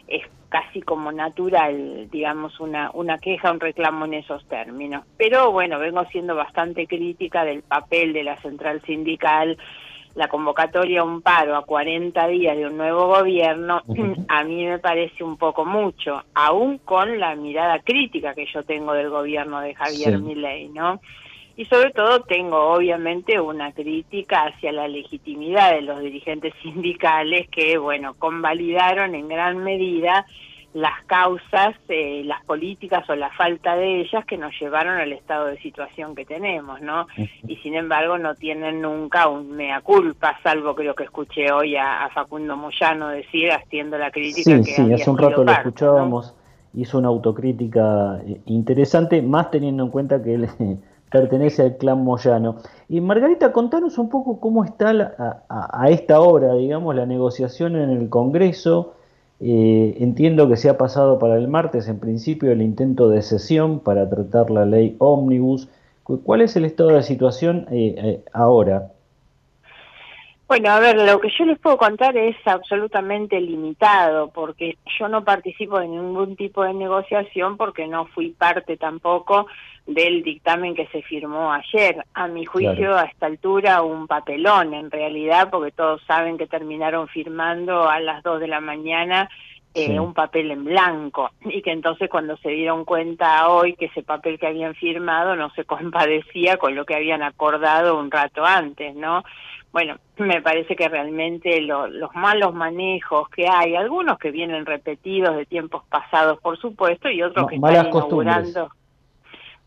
es casi como natural, digamos, una, una queja, un reclamo en esos términos. Pero bueno, vengo siendo bastante crítica del papel de la central sindical, la convocatoria a un paro a 40 días de un nuevo gobierno, a mí me parece un poco mucho, aún con la mirada crítica que yo tengo del gobierno de Javier Milei, ¿no? Y sobre todo tengo obviamente una crítica hacia la legitimidad de los dirigentes sindicales que, bueno, convalidaron en gran medida las causas, eh, las políticas o la falta de ellas que nos llevaron al estado de situación que tenemos, ¿no? Y sin embargo no tienen nunca un mea culpa, salvo creo que escuché hoy a, Facundo Moyano decir, haciendo la crítica sí, Sí, hace un rato lo escuchábamos, hizo una autocrítica eh, interesante, más teniendo en cuenta que él pertenece al clan Moyano. Y Margarita, contanos un poco cómo está a, a, esta hora, digamos, la negociación en el Congreso. Eh, entiendo que se ha pasado para el martes, en principio, el intento de sesión para tratar la ley ómnibus. ¿Cuál es el estado de situación eh, eh, ahora? Bueno, a ver, lo que yo les puedo contar es absolutamente limitado, porque yo no participo de ningún tipo de negociación porque no fui parte tampoco del dictamen que se firmó ayer. A mi juicio, a esta altura, un papelón en realidad, porque todos saben que terminaron firmando a las dos de la mañana eh, un papel en blanco y que entonces cuando se dieron cuenta hoy que ese papel que habían firmado no se compadecía con lo que habían acordado un rato antes, ¿no? bueno, me parece que realmente los malos manejos que hay, algunos que vienen repetidos de tiempos pasados, por supuesto, y otros que están inaugurando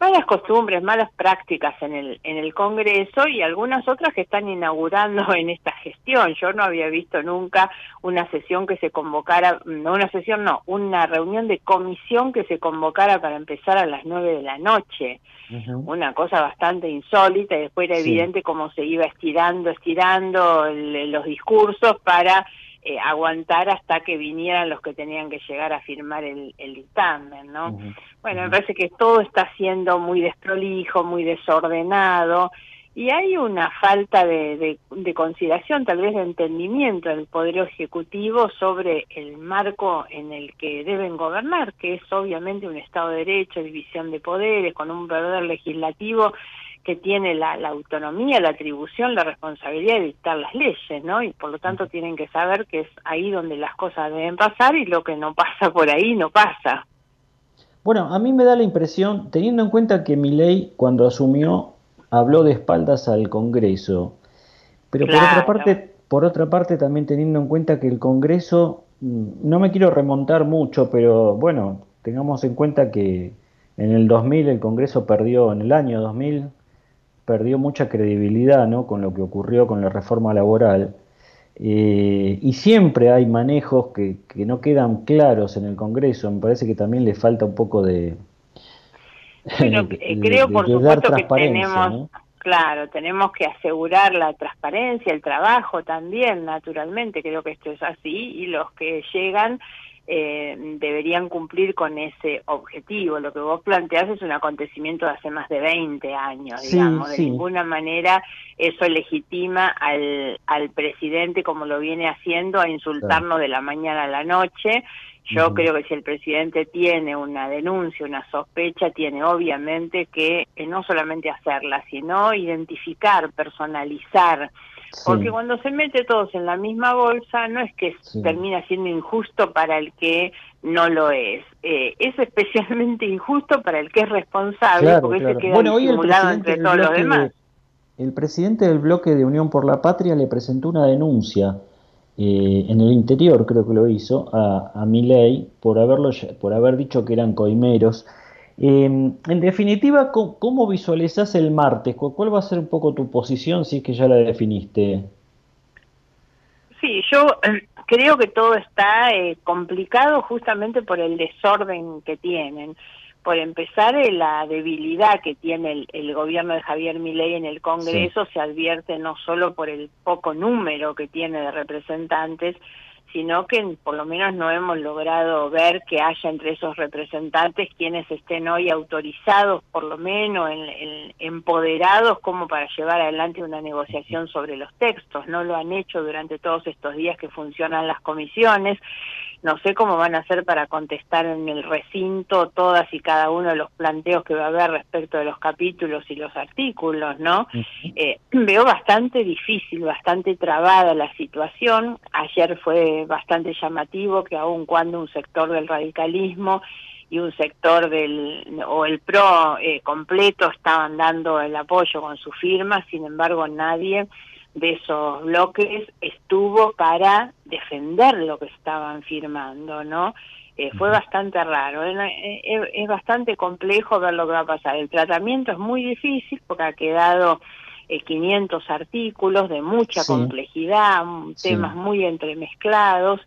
malas costumbres, malas prácticas en el en el Congreso y algunas otras que están inaugurando en esta gestión. Yo no había visto nunca una sesión que se convocara, no una sesión, no, una reunión de comisión que se convocara para empezar a las nueve de la noche. Una cosa bastante insólita y después era evidente cómo se iba estirando, estirando los discursos para eh, aguantar hasta que vinieran los que tenían que llegar a firmar el, dictamen, ¿no? Bueno, me parece que todo está siendo muy desprolijo, muy desordenado y hay una falta de, de, consideración, tal vez de entendimiento del Poder Ejecutivo sobre el marco en el que deben gobernar, que es obviamente un Estado de Derecho, división de poderes, con un poder legislativo que tiene la, autonomía, la atribución, la responsabilidad de dictar las leyes, ¿no? Y por lo tanto tienen que saber que es ahí donde las cosas deben pasar y lo que no pasa por ahí no pasa. Bueno, a mí me da la impresión, teniendo en cuenta que mi ley cuando asumió habló de espaldas al Congreso, pero por otra parte, por otra parte también teniendo en cuenta que el Congreso, mm, no me quiero remontar mucho, pero bueno, tengamos en cuenta que en el 2000 el Congreso perdió, en el año 2000 perdió mucha credibilidad ¿no? con lo que ocurrió con la reforma laboral. Eh, y siempre hay manejos que, que, no quedan claros en el Congreso. Me parece que también le falta un poco de. Bueno, creo por supuesto que tenemos. Claro, tenemos que asegurar la transparencia, el trabajo también, naturalmente, creo que esto es así, y los que llegan eh, deberían cumplir con ese objetivo. Lo que vos planteás es un acontecimiento de hace más de 20 años, digamos. De ninguna manera eso legitima al, al presidente, como lo viene haciendo, a insultarnos de la mañana a la noche. Yo creo que si el presidente tiene una denuncia, una sospecha, tiene obviamente que eh, no solamente hacerla, sino identificar, personalizar. Porque cuando se mete todos en la misma bolsa, no es que termina siendo injusto para el que no lo es. Eh, es especialmente injusto para el que es responsable, porque se queda bueno, entre todos los demás. el presidente del bloque de Unión por la Patria le presentó una denuncia eh, en el interior, creo que lo hizo, a, a por, haberlo, por haber dicho que eran coimeros Em, en definitiva, ¿cómo, visualizas el martes? ¿Cuál va a ser un poco tu posición si es que ya la definiste? Sí, yo eh, creo que todo está eh, complicado justamente por el desorden que tienen. Por empezar, eh, la debilidad que tiene el, gobierno de Javier Milei en el Congreso se advierte no solo por el poco número que tiene de representantes, sino que por lo menos no hemos logrado ver que haya entre esos representantes quienes estén hoy autorizados, por lo menos en, empoderados como para llevar adelante una negociación sobre los textos. No lo han hecho durante todos estos días que funcionan las comisiones no sé cómo van a hacer para contestar en el recinto todas y cada uno de los planteos que va a haber respecto de los capítulos y los artículos, ¿no? Eh, veo bastante difícil, bastante trabada la situación. Ayer fue bastante llamativo que aun cuando un sector del radicalismo y un sector del o el PRO eh, completo estaban dando el apoyo con su firma, sin embargo nadie de esos bloques estuvo para defender lo que estaban firmando, ¿no? Eh, fue bastante raro, eh, es, bastante complejo ver lo que va a pasar. El tratamiento es muy difícil porque ha quedado 500 artículos de mucha complejidad, temas muy entremezclados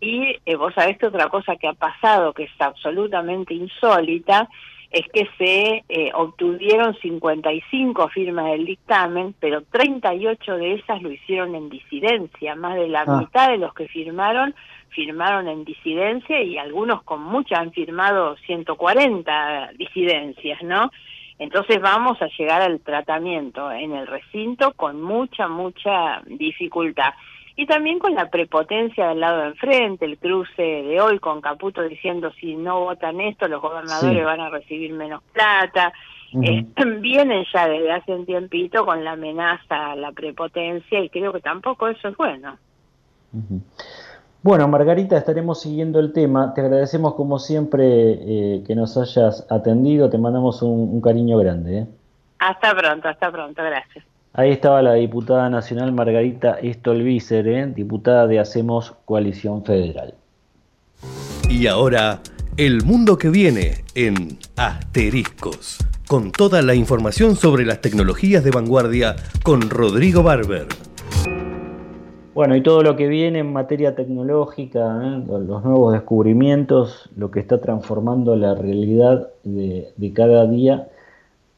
y eh, vos sabés que otra cosa que ha pasado, que es absolutamente insólita, es que se eh, obtuvieron 55 firmas del dictamen, pero 38 de esas lo hicieron en disidencia. Más de la ah. mitad de los que firmaron, firmaron en disidencia y algunos con muchas han firmado 140 disidencias, ¿no? Entonces vamos a llegar al tratamiento en el recinto con mucha, mucha dificultad y también con la prepotencia del lado de enfrente, el cruce de hoy con Caputo diciendo si no votan esto los gobernadores van a recibir menos plata. eh, vienen ya desde hace un tiempito con la amenaza a la prepotencia y creo que tampoco eso es bueno. Bueno, Margarita, estaremos siguiendo el tema. Te agradecemos como siempre eh, que nos hayas atendido. Te mandamos un, cariño grande. ¿eh? Hasta pronto, hasta pronto. Gracias. Ahí estaba la diputada nacional Margarita Stolbizer, ¿eh? diputada de Hacemos Coalición Federal. Y ahora, el mundo que viene en Asteriscos, con toda la información sobre las tecnologías de vanguardia con Rodrigo Barber. Bueno, y todo lo que viene en materia tecnológica, ¿eh? los nuevos descubrimientos, lo que está transformando la realidad de, de cada día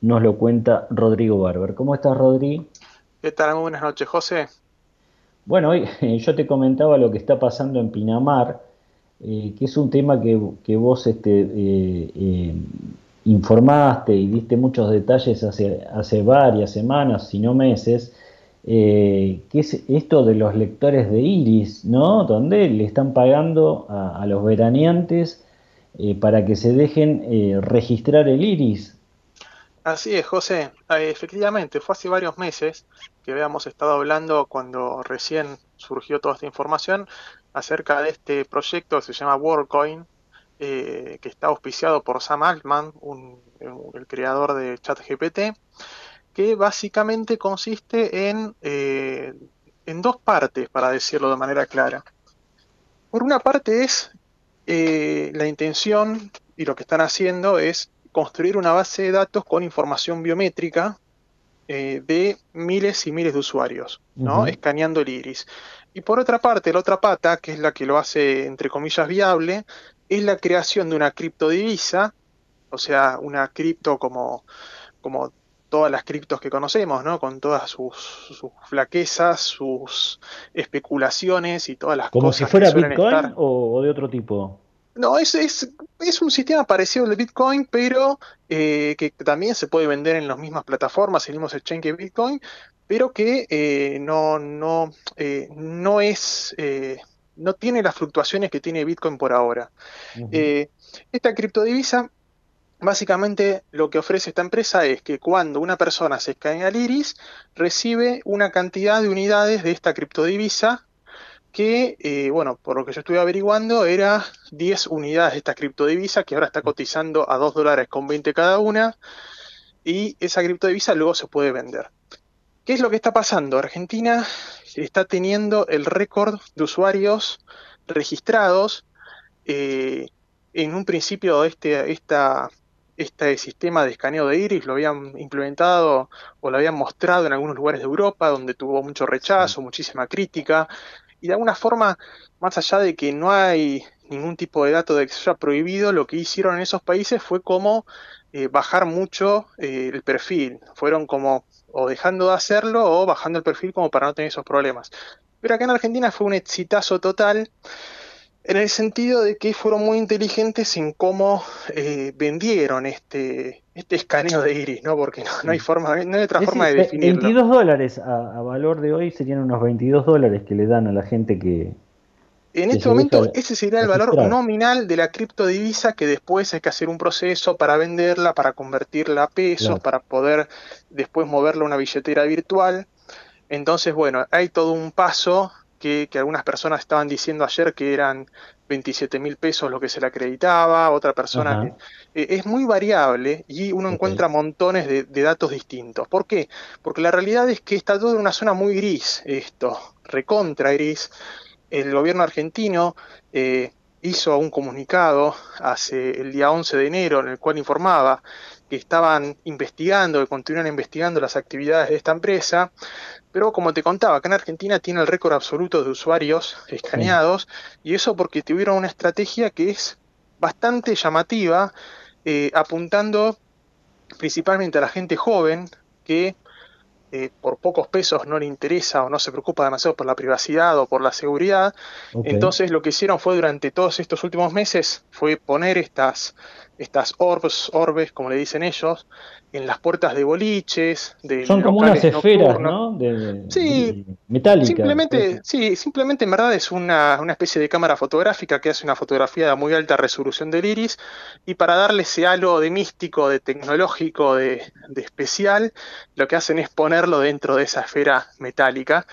nos lo cuenta Rodrigo Barber. ¿Cómo estás, Rodrigo? ¿Qué tal? Muy buenas noches, José. Bueno, hoy yo te comentaba lo que está pasando en Pinamar, eh, que es un tema que, vos este, eh, eh, informaste y diste muchos detalles hace, hace varias semanas, si no meses, que es esto de los lectores de iris, ¿no? Donde le están pagando a, a los veraneantes para que se dejen registrar el iris Así es, José. Eh, efectivamente, fue hace varios meses que habíamos estado hablando cuando recién surgió toda esta información acerca de este proyecto que se llama WorldCoin, eh, que está auspiciado por Sam Altman, el creador de ChatGPT, que básicamente consiste en, eh, en dos partes, para decirlo de manera clara. Por una parte es la intención y lo que están haciendo es construir una base de datos con información biométrica eh, de miles y miles de usuarios, ¿no? Escaneando el iris. Y por otra parte, la otra pata, que es la que lo hace entre comillas viable, es la creación de una criptodivisa, o sea, una cripto como, como todas las criptos que conocemos, ¿no? Con todas sus, flaquezas, sus especulaciones y todas las cosas. ¿Como si fuera Bitcoin o, de otro tipo? No, es, es, es, un sistema parecido al de Bitcoin, pero eh, que también se puede vender en las mismas plataformas, en el mismo exchange que Bitcoin, pero que eh, no, no, eh, no es, no tiene las fluctuaciones que tiene Bitcoin por ahora. esta criptodivisa, básicamente lo que ofrece esta empresa es que cuando una persona se escanea al iris, recibe una cantidad de unidades de esta criptodivisa que, eh, bueno, por lo que yo estuve averiguando, era 10 unidades de esta criptodivisa que ahora está cotizando a 2 dólares con 20 cada una y esa criptodivisa luego se puede vender. ¿Qué es lo que está pasando? Argentina está teniendo el récord de usuarios registrados. Eh, en un principio este, esta, este sistema de escaneo de iris lo habían implementado o lo habían mostrado en algunos lugares de Europa donde tuvo mucho rechazo, muchísima crítica y de alguna forma, más allá de que no hay ningún tipo de dato de que se haya prohibido, lo que hicieron en esos países fue como eh, bajar mucho eh, el perfil. Fueron como o dejando de hacerlo o bajando el perfil como para no tener esos problemas. Pero acá en Argentina fue un exitazo total en el sentido de que fueron muy inteligentes en cómo eh, vendieron este, este escaneo de iris, ¿no? Porque no, hay forma, no hay otra forma de definirlo. 22 dólares a, valor de hoy serían unos 22 dólares que le dan a la gente que, En Que este momento, ese sería el valor registrar. nominal de la criptodivisa que después hay que hacer un proceso para venderla, para convertirla a pesos, Claro. para poder después moverla a una billetera virtual. Entonces, bueno, hay todo un paso que, que algunas personas estaban diciendo ayer que eran 27 mil pesos lo que se le acreditaba, otra persona que... eh, es muy variable y uno encuentra montones de, de datos distintos. ¿Por qué? Porque la realidad es que está todo en una zona muy gris esto, recontra gris. El gobierno argentino eh, hizo un comunicado hace el día 11 de enero en el cual informaba que estaban investigando, que continúan investigando las actividades de esta empresa, pero como te contaba, acá en Argentina tiene el récord absoluto de usuarios escaneados y eso porque tuvieron una estrategia que es bastante llamativa, eh, apuntando principalmente a la gente joven que eh, por pocos pesos no le interesa o no se preocupa demasiado por la privacidad o por la seguridad. Entonces lo que hicieron fue durante todos estos últimos meses fue poner estas, estas orbs, orbes, como le dicen ellos, en las puertas de boliches, de Son como unas esferas. ¿no? De, de- Sí, metálicas. Simplemente, sí, simplemente en verdad es una, una especie de cámara fotográfica que hace una fotografía de muy alta resolución del iris y para darle ese halo de místico, de tecnológico, de, de especial, lo que hacen es ponerlo dentro de esa esfera metálica.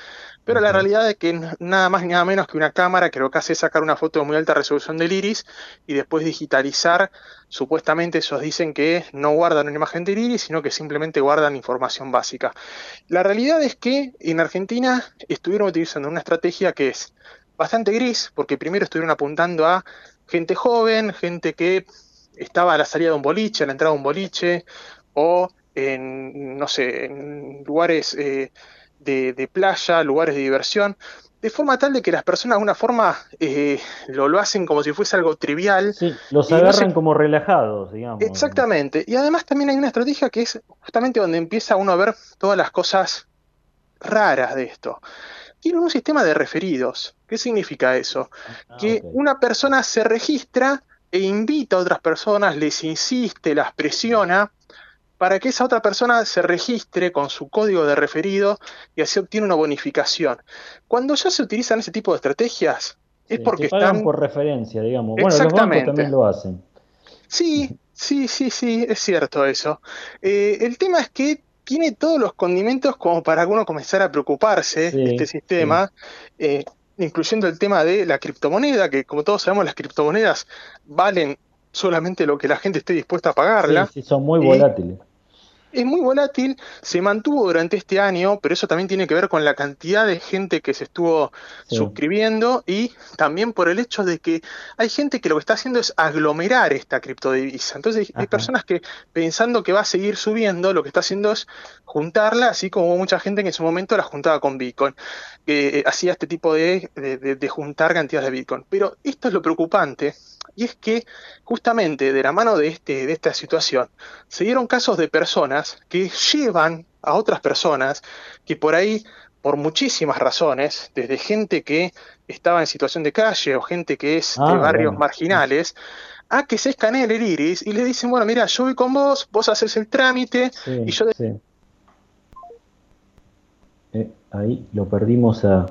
Pero la realidad es que nada más ni nada menos que una cámara que lo que hace es sacar una foto de muy alta resolución del iris y después digitalizar. Supuestamente ellos dicen que no guardan una imagen del iris, sino que simplemente guardan información básica. La realidad es que en Argentina estuvieron utilizando una estrategia que es bastante gris, porque primero estuvieron apuntando a gente joven, gente que estaba a la salida de un boliche, a la entrada de un boliche, o en, no sé, en lugares eh, de, de playa, lugares de diversión, de forma tal de que las personas de alguna forma eh, lo, lo hacen como si fuese algo trivial. Los y no agarran se- como relajados, digamos. Exactamente. Y además también hay una estrategia que es justamente donde empieza uno a ver todas las cosas raras de esto. Tiene un sistema de referidos. ¿Qué significa eso? que una persona se registra e invita a otras personas, les insiste, las presiona para que esa otra persona se registre con su código de referido y así obtiene una bonificación. Cuando ya se utilizan ese tipo de estrategias, es Sí, porque pagan están por referencia, digamos. Bueno, los bancos Exactamente. también lo hacen. Sí, sí, sí, sí, es cierto eso. Eh, el tema es que tiene todos los condimentos como para que uno comenzar a preocuparse Sí, de este sistema, eh, incluyendo el tema de la criptomoneda, que como todos sabemos las criptomonedas valen solamente lo que la gente esté dispuesta a pagarla. Sí, sí, son muy volátiles. Es muy volátil, se mantuvo durante este año, pero eso también tiene que ver con la cantidad de gente que se estuvo Sí. suscribiendo y también por el hecho de que hay gente que lo que está haciendo es aglomerar esta criptodivisa. Entonces hay personas que pensando que va a seguir subiendo, lo que está haciendo es juntarla, así como hubo mucha gente que en su momento la juntaba con Bitcoin, que eh, hacía este tipo de, de- de- de juntar cantidades de Bitcoin. Pero esto es lo preocupante, y es que justamente de la mano de, este, de esta situación se dieron casos de personas que llevan a otras personas que por ahí, por muchísimas razones, desde gente que estaba en situación de calle o gente que es Ah, de barrios bueno. marginales, a que se escaneen el iris y le dicen, bueno, mira, yo voy con vos, vos haces el trámite Sí, y yo... sí. Eh, ahí lo perdimos a.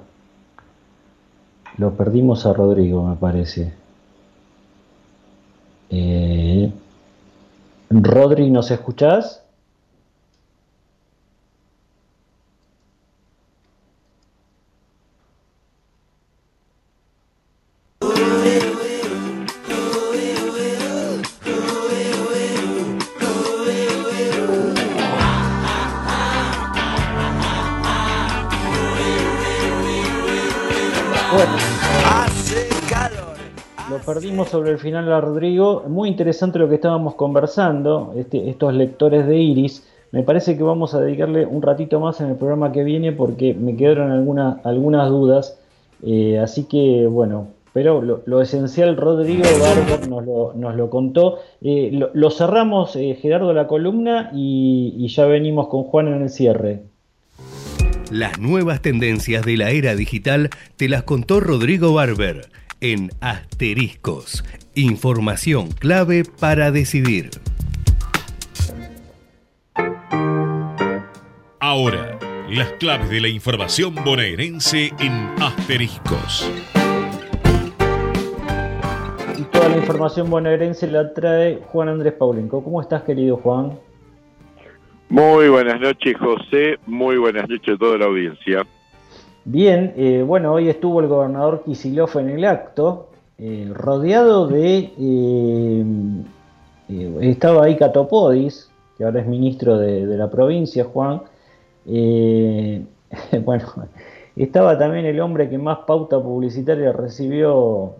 Lo perdimos a Rodrigo, me parece. Eh, Rodri, ¿nos escuchás? Sobre el final a Rodrigo. Muy interesante lo que estábamos conversando, este, estos lectores de Iris. Me parece que vamos a dedicarle un ratito más en el programa que viene porque me quedaron alguna- algunas dudas. Eh, así que bueno, pero lo, esencial Rodrigo Barber nos lo, nos lo contó. Eh, lo, lo cerramos, eh, Gerardo, la columna y, y ya venimos con Juan en el cierre. Las nuevas tendencias de la era digital te las contó Rodrigo Barber en Asteriscos. Información clave para decidir. Ahora, las claves de la información bonaerense en asteriscos. y toda la información bonaerense la trae Juan Andrés Paulenco. ¿Cómo estás, querido Juan? Muy buenas noches, José. Muy buenas noches a toda la audiencia. Bien, eh, bueno, hoy estuvo el gobernador Kisilov en el acto, eh, rodeado de... Eh, estaba ahí Catopodis, que ahora es ministro de, la provincia, Juan. bueno, estaba también el hombre que más pauta publicitaria recibió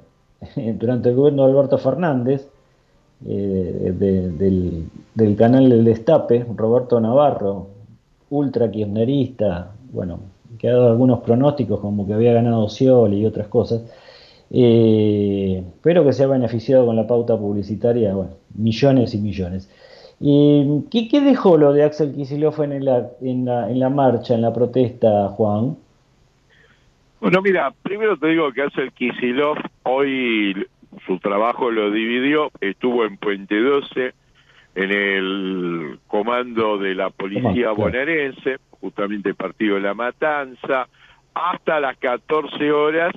durante el gobierno de Alberto Fernández, del, del, canal del Destape, Roberto Navarro, ultra kirchnerista, bueno, que ha dado algunos pronósticos como que había ganado Scioli y otras cosas, eh, pero que se ha beneficiado con la pauta publicitaria, bueno, millones y millones. ¿qué, ¿qué, dejó lo de Axel Kicillof en, la, en, la, en la marcha, en la protesta, Juan? Bueno, mira, primero te digo que Axel Kicillof hoy su trabajo lo dividió, estuvo en Puente 12, en el comando de la policía bonaerense, justamente el partido de la Matanza, hasta las 14 horas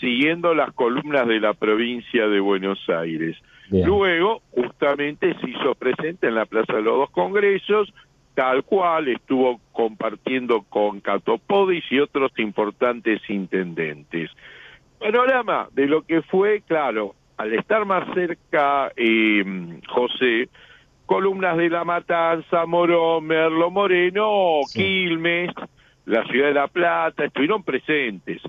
siguiendo las columnas de la provincia de Buenos Aires. Luego, justamente se hizo presente en la Plaza de los Dos Congresos, tal cual estuvo compartiendo con Catopodis y otros importantes intendentes. Panorama de lo que fue, claro, al estar más cerca eh, José, columnas de La Matanza, Morón, Merlo Moreno, Quilmes, la ciudad de La Plata, estuvieron presentes.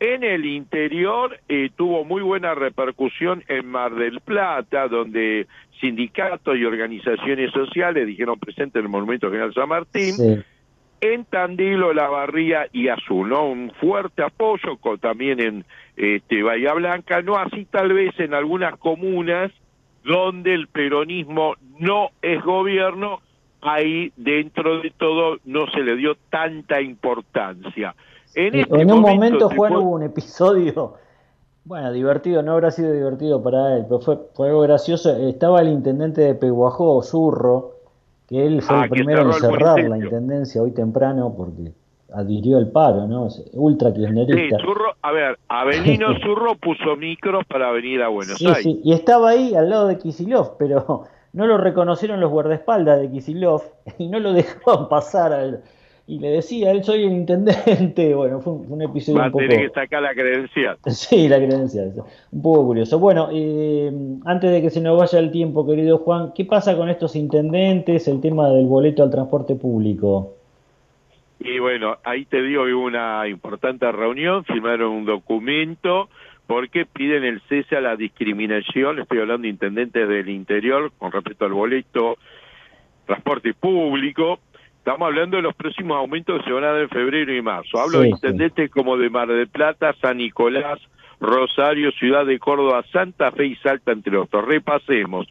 En el interior eh, tuvo muy buena repercusión en Mar del Plata, donde sindicatos y organizaciones sociales dijeron presente en el Monumento General San Martín. En Tandilo, La Barría y Azul, ¿no? Un fuerte apoyo también en este, Bahía Blanca, no así tal vez en algunas comunas donde el peronismo no es gobierno, ahí dentro de todo no se le dio tanta importancia. En, este un momento, Juan, hubo un episodio, bueno, divertido, no habrá sido divertido para él, pero fue, fue algo gracioso. Estaba el intendente de Peguajó, Zurro, que él fue ah, el primero en cerrar la intendencia hoy temprano porque adhirió el paro, ¿no? Ultra kirchnerista. Sí, Zurro, a ver, Avelino Zurro puso micros para venir a Buenos Aires. Sí, y estaba ahí al lado de Kisilov, pero no lo reconocieron los guardaespaldas de Kisilov y no lo dejaban pasar al, y le decía, él soy el intendente. Bueno, fue un, episodio un poco... que sacar la credencial. Sí, la credencial. Un poco curioso. Bueno, eh, antes de que se nos vaya el tiempo, querido Juan, ¿qué pasa con estos intendentes, el tema del boleto al transporte público? Y bueno, ahí te digo que hubo una importante reunión, firmaron un documento porque piden el cese a la discriminación, estoy hablando de intendentes del interior con respecto al boleto transporte público. Estamos hablando de los próximos aumentos que se van a dar en febrero y marzo. Hablo de intendentes como de Mar del Plata, San Nicolás, Rosario, Ciudad de Córdoba, Santa Fe y Salta, entre otros. Repasemos.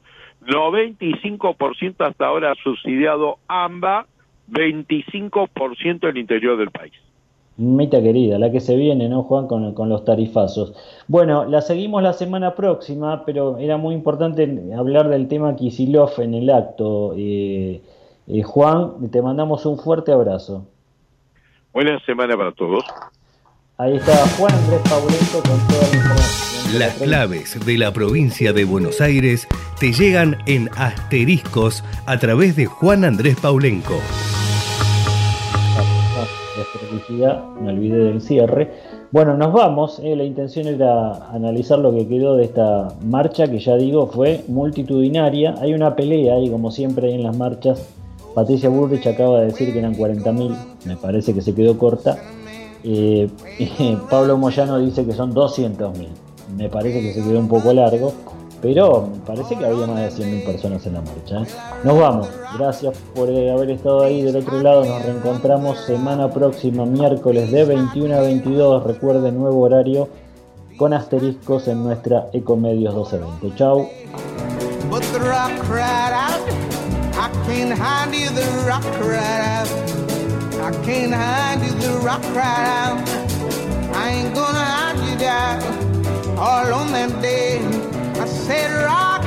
95% hasta ahora subsidiado AMBA, 25% el interior del país. Mita querida, la que se viene, ¿no, Juan? Con, con, los tarifazos. Bueno, la seguimos la semana próxima, pero era muy importante hablar del tema Kisilov en el acto. Eh, eh, Juan, te mandamos un fuerte abrazo. Buena semana para todos. Ahí está Juan Andrés Paulenco con toda la información. Las claves de la provincia de Buenos Aires te llegan en asteriscos a través de Juan Andrés Paulenco me olvidé del cierre. Bueno, nos vamos. Eh, la intención era analizar lo que quedó de esta marcha, que ya digo fue multitudinaria. Hay una pelea ahí, como siempre, en las marchas. Patricia Burrich acaba de decir que eran 40.000, me parece que se quedó corta. Eh, Pablo Moyano dice que son 200.000, me parece que se quedó un poco largo. Pero parece que había más de 100.000 personas en la marcha. ¿eh? Nos vamos. Gracias por eh, haber estado ahí del otro lado. Nos reencontramos semana próxima, miércoles de 21 a 22. Recuerden, nuevo horario con asteriscos en nuestra Ecomedios 1220. Chau. I said, Rock,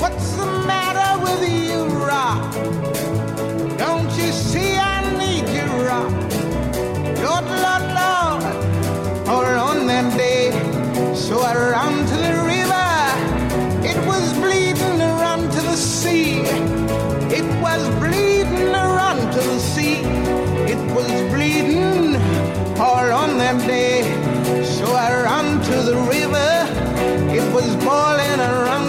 what's the matter with you, Rock? Don't you see I need you, Rock? Lord, Lord, Lord. All on that day, so I ran to the river. It was bleeding around to the sea. It was bleeding around to the sea. It was bleeding all on that day. So I ran to the river was boiling around.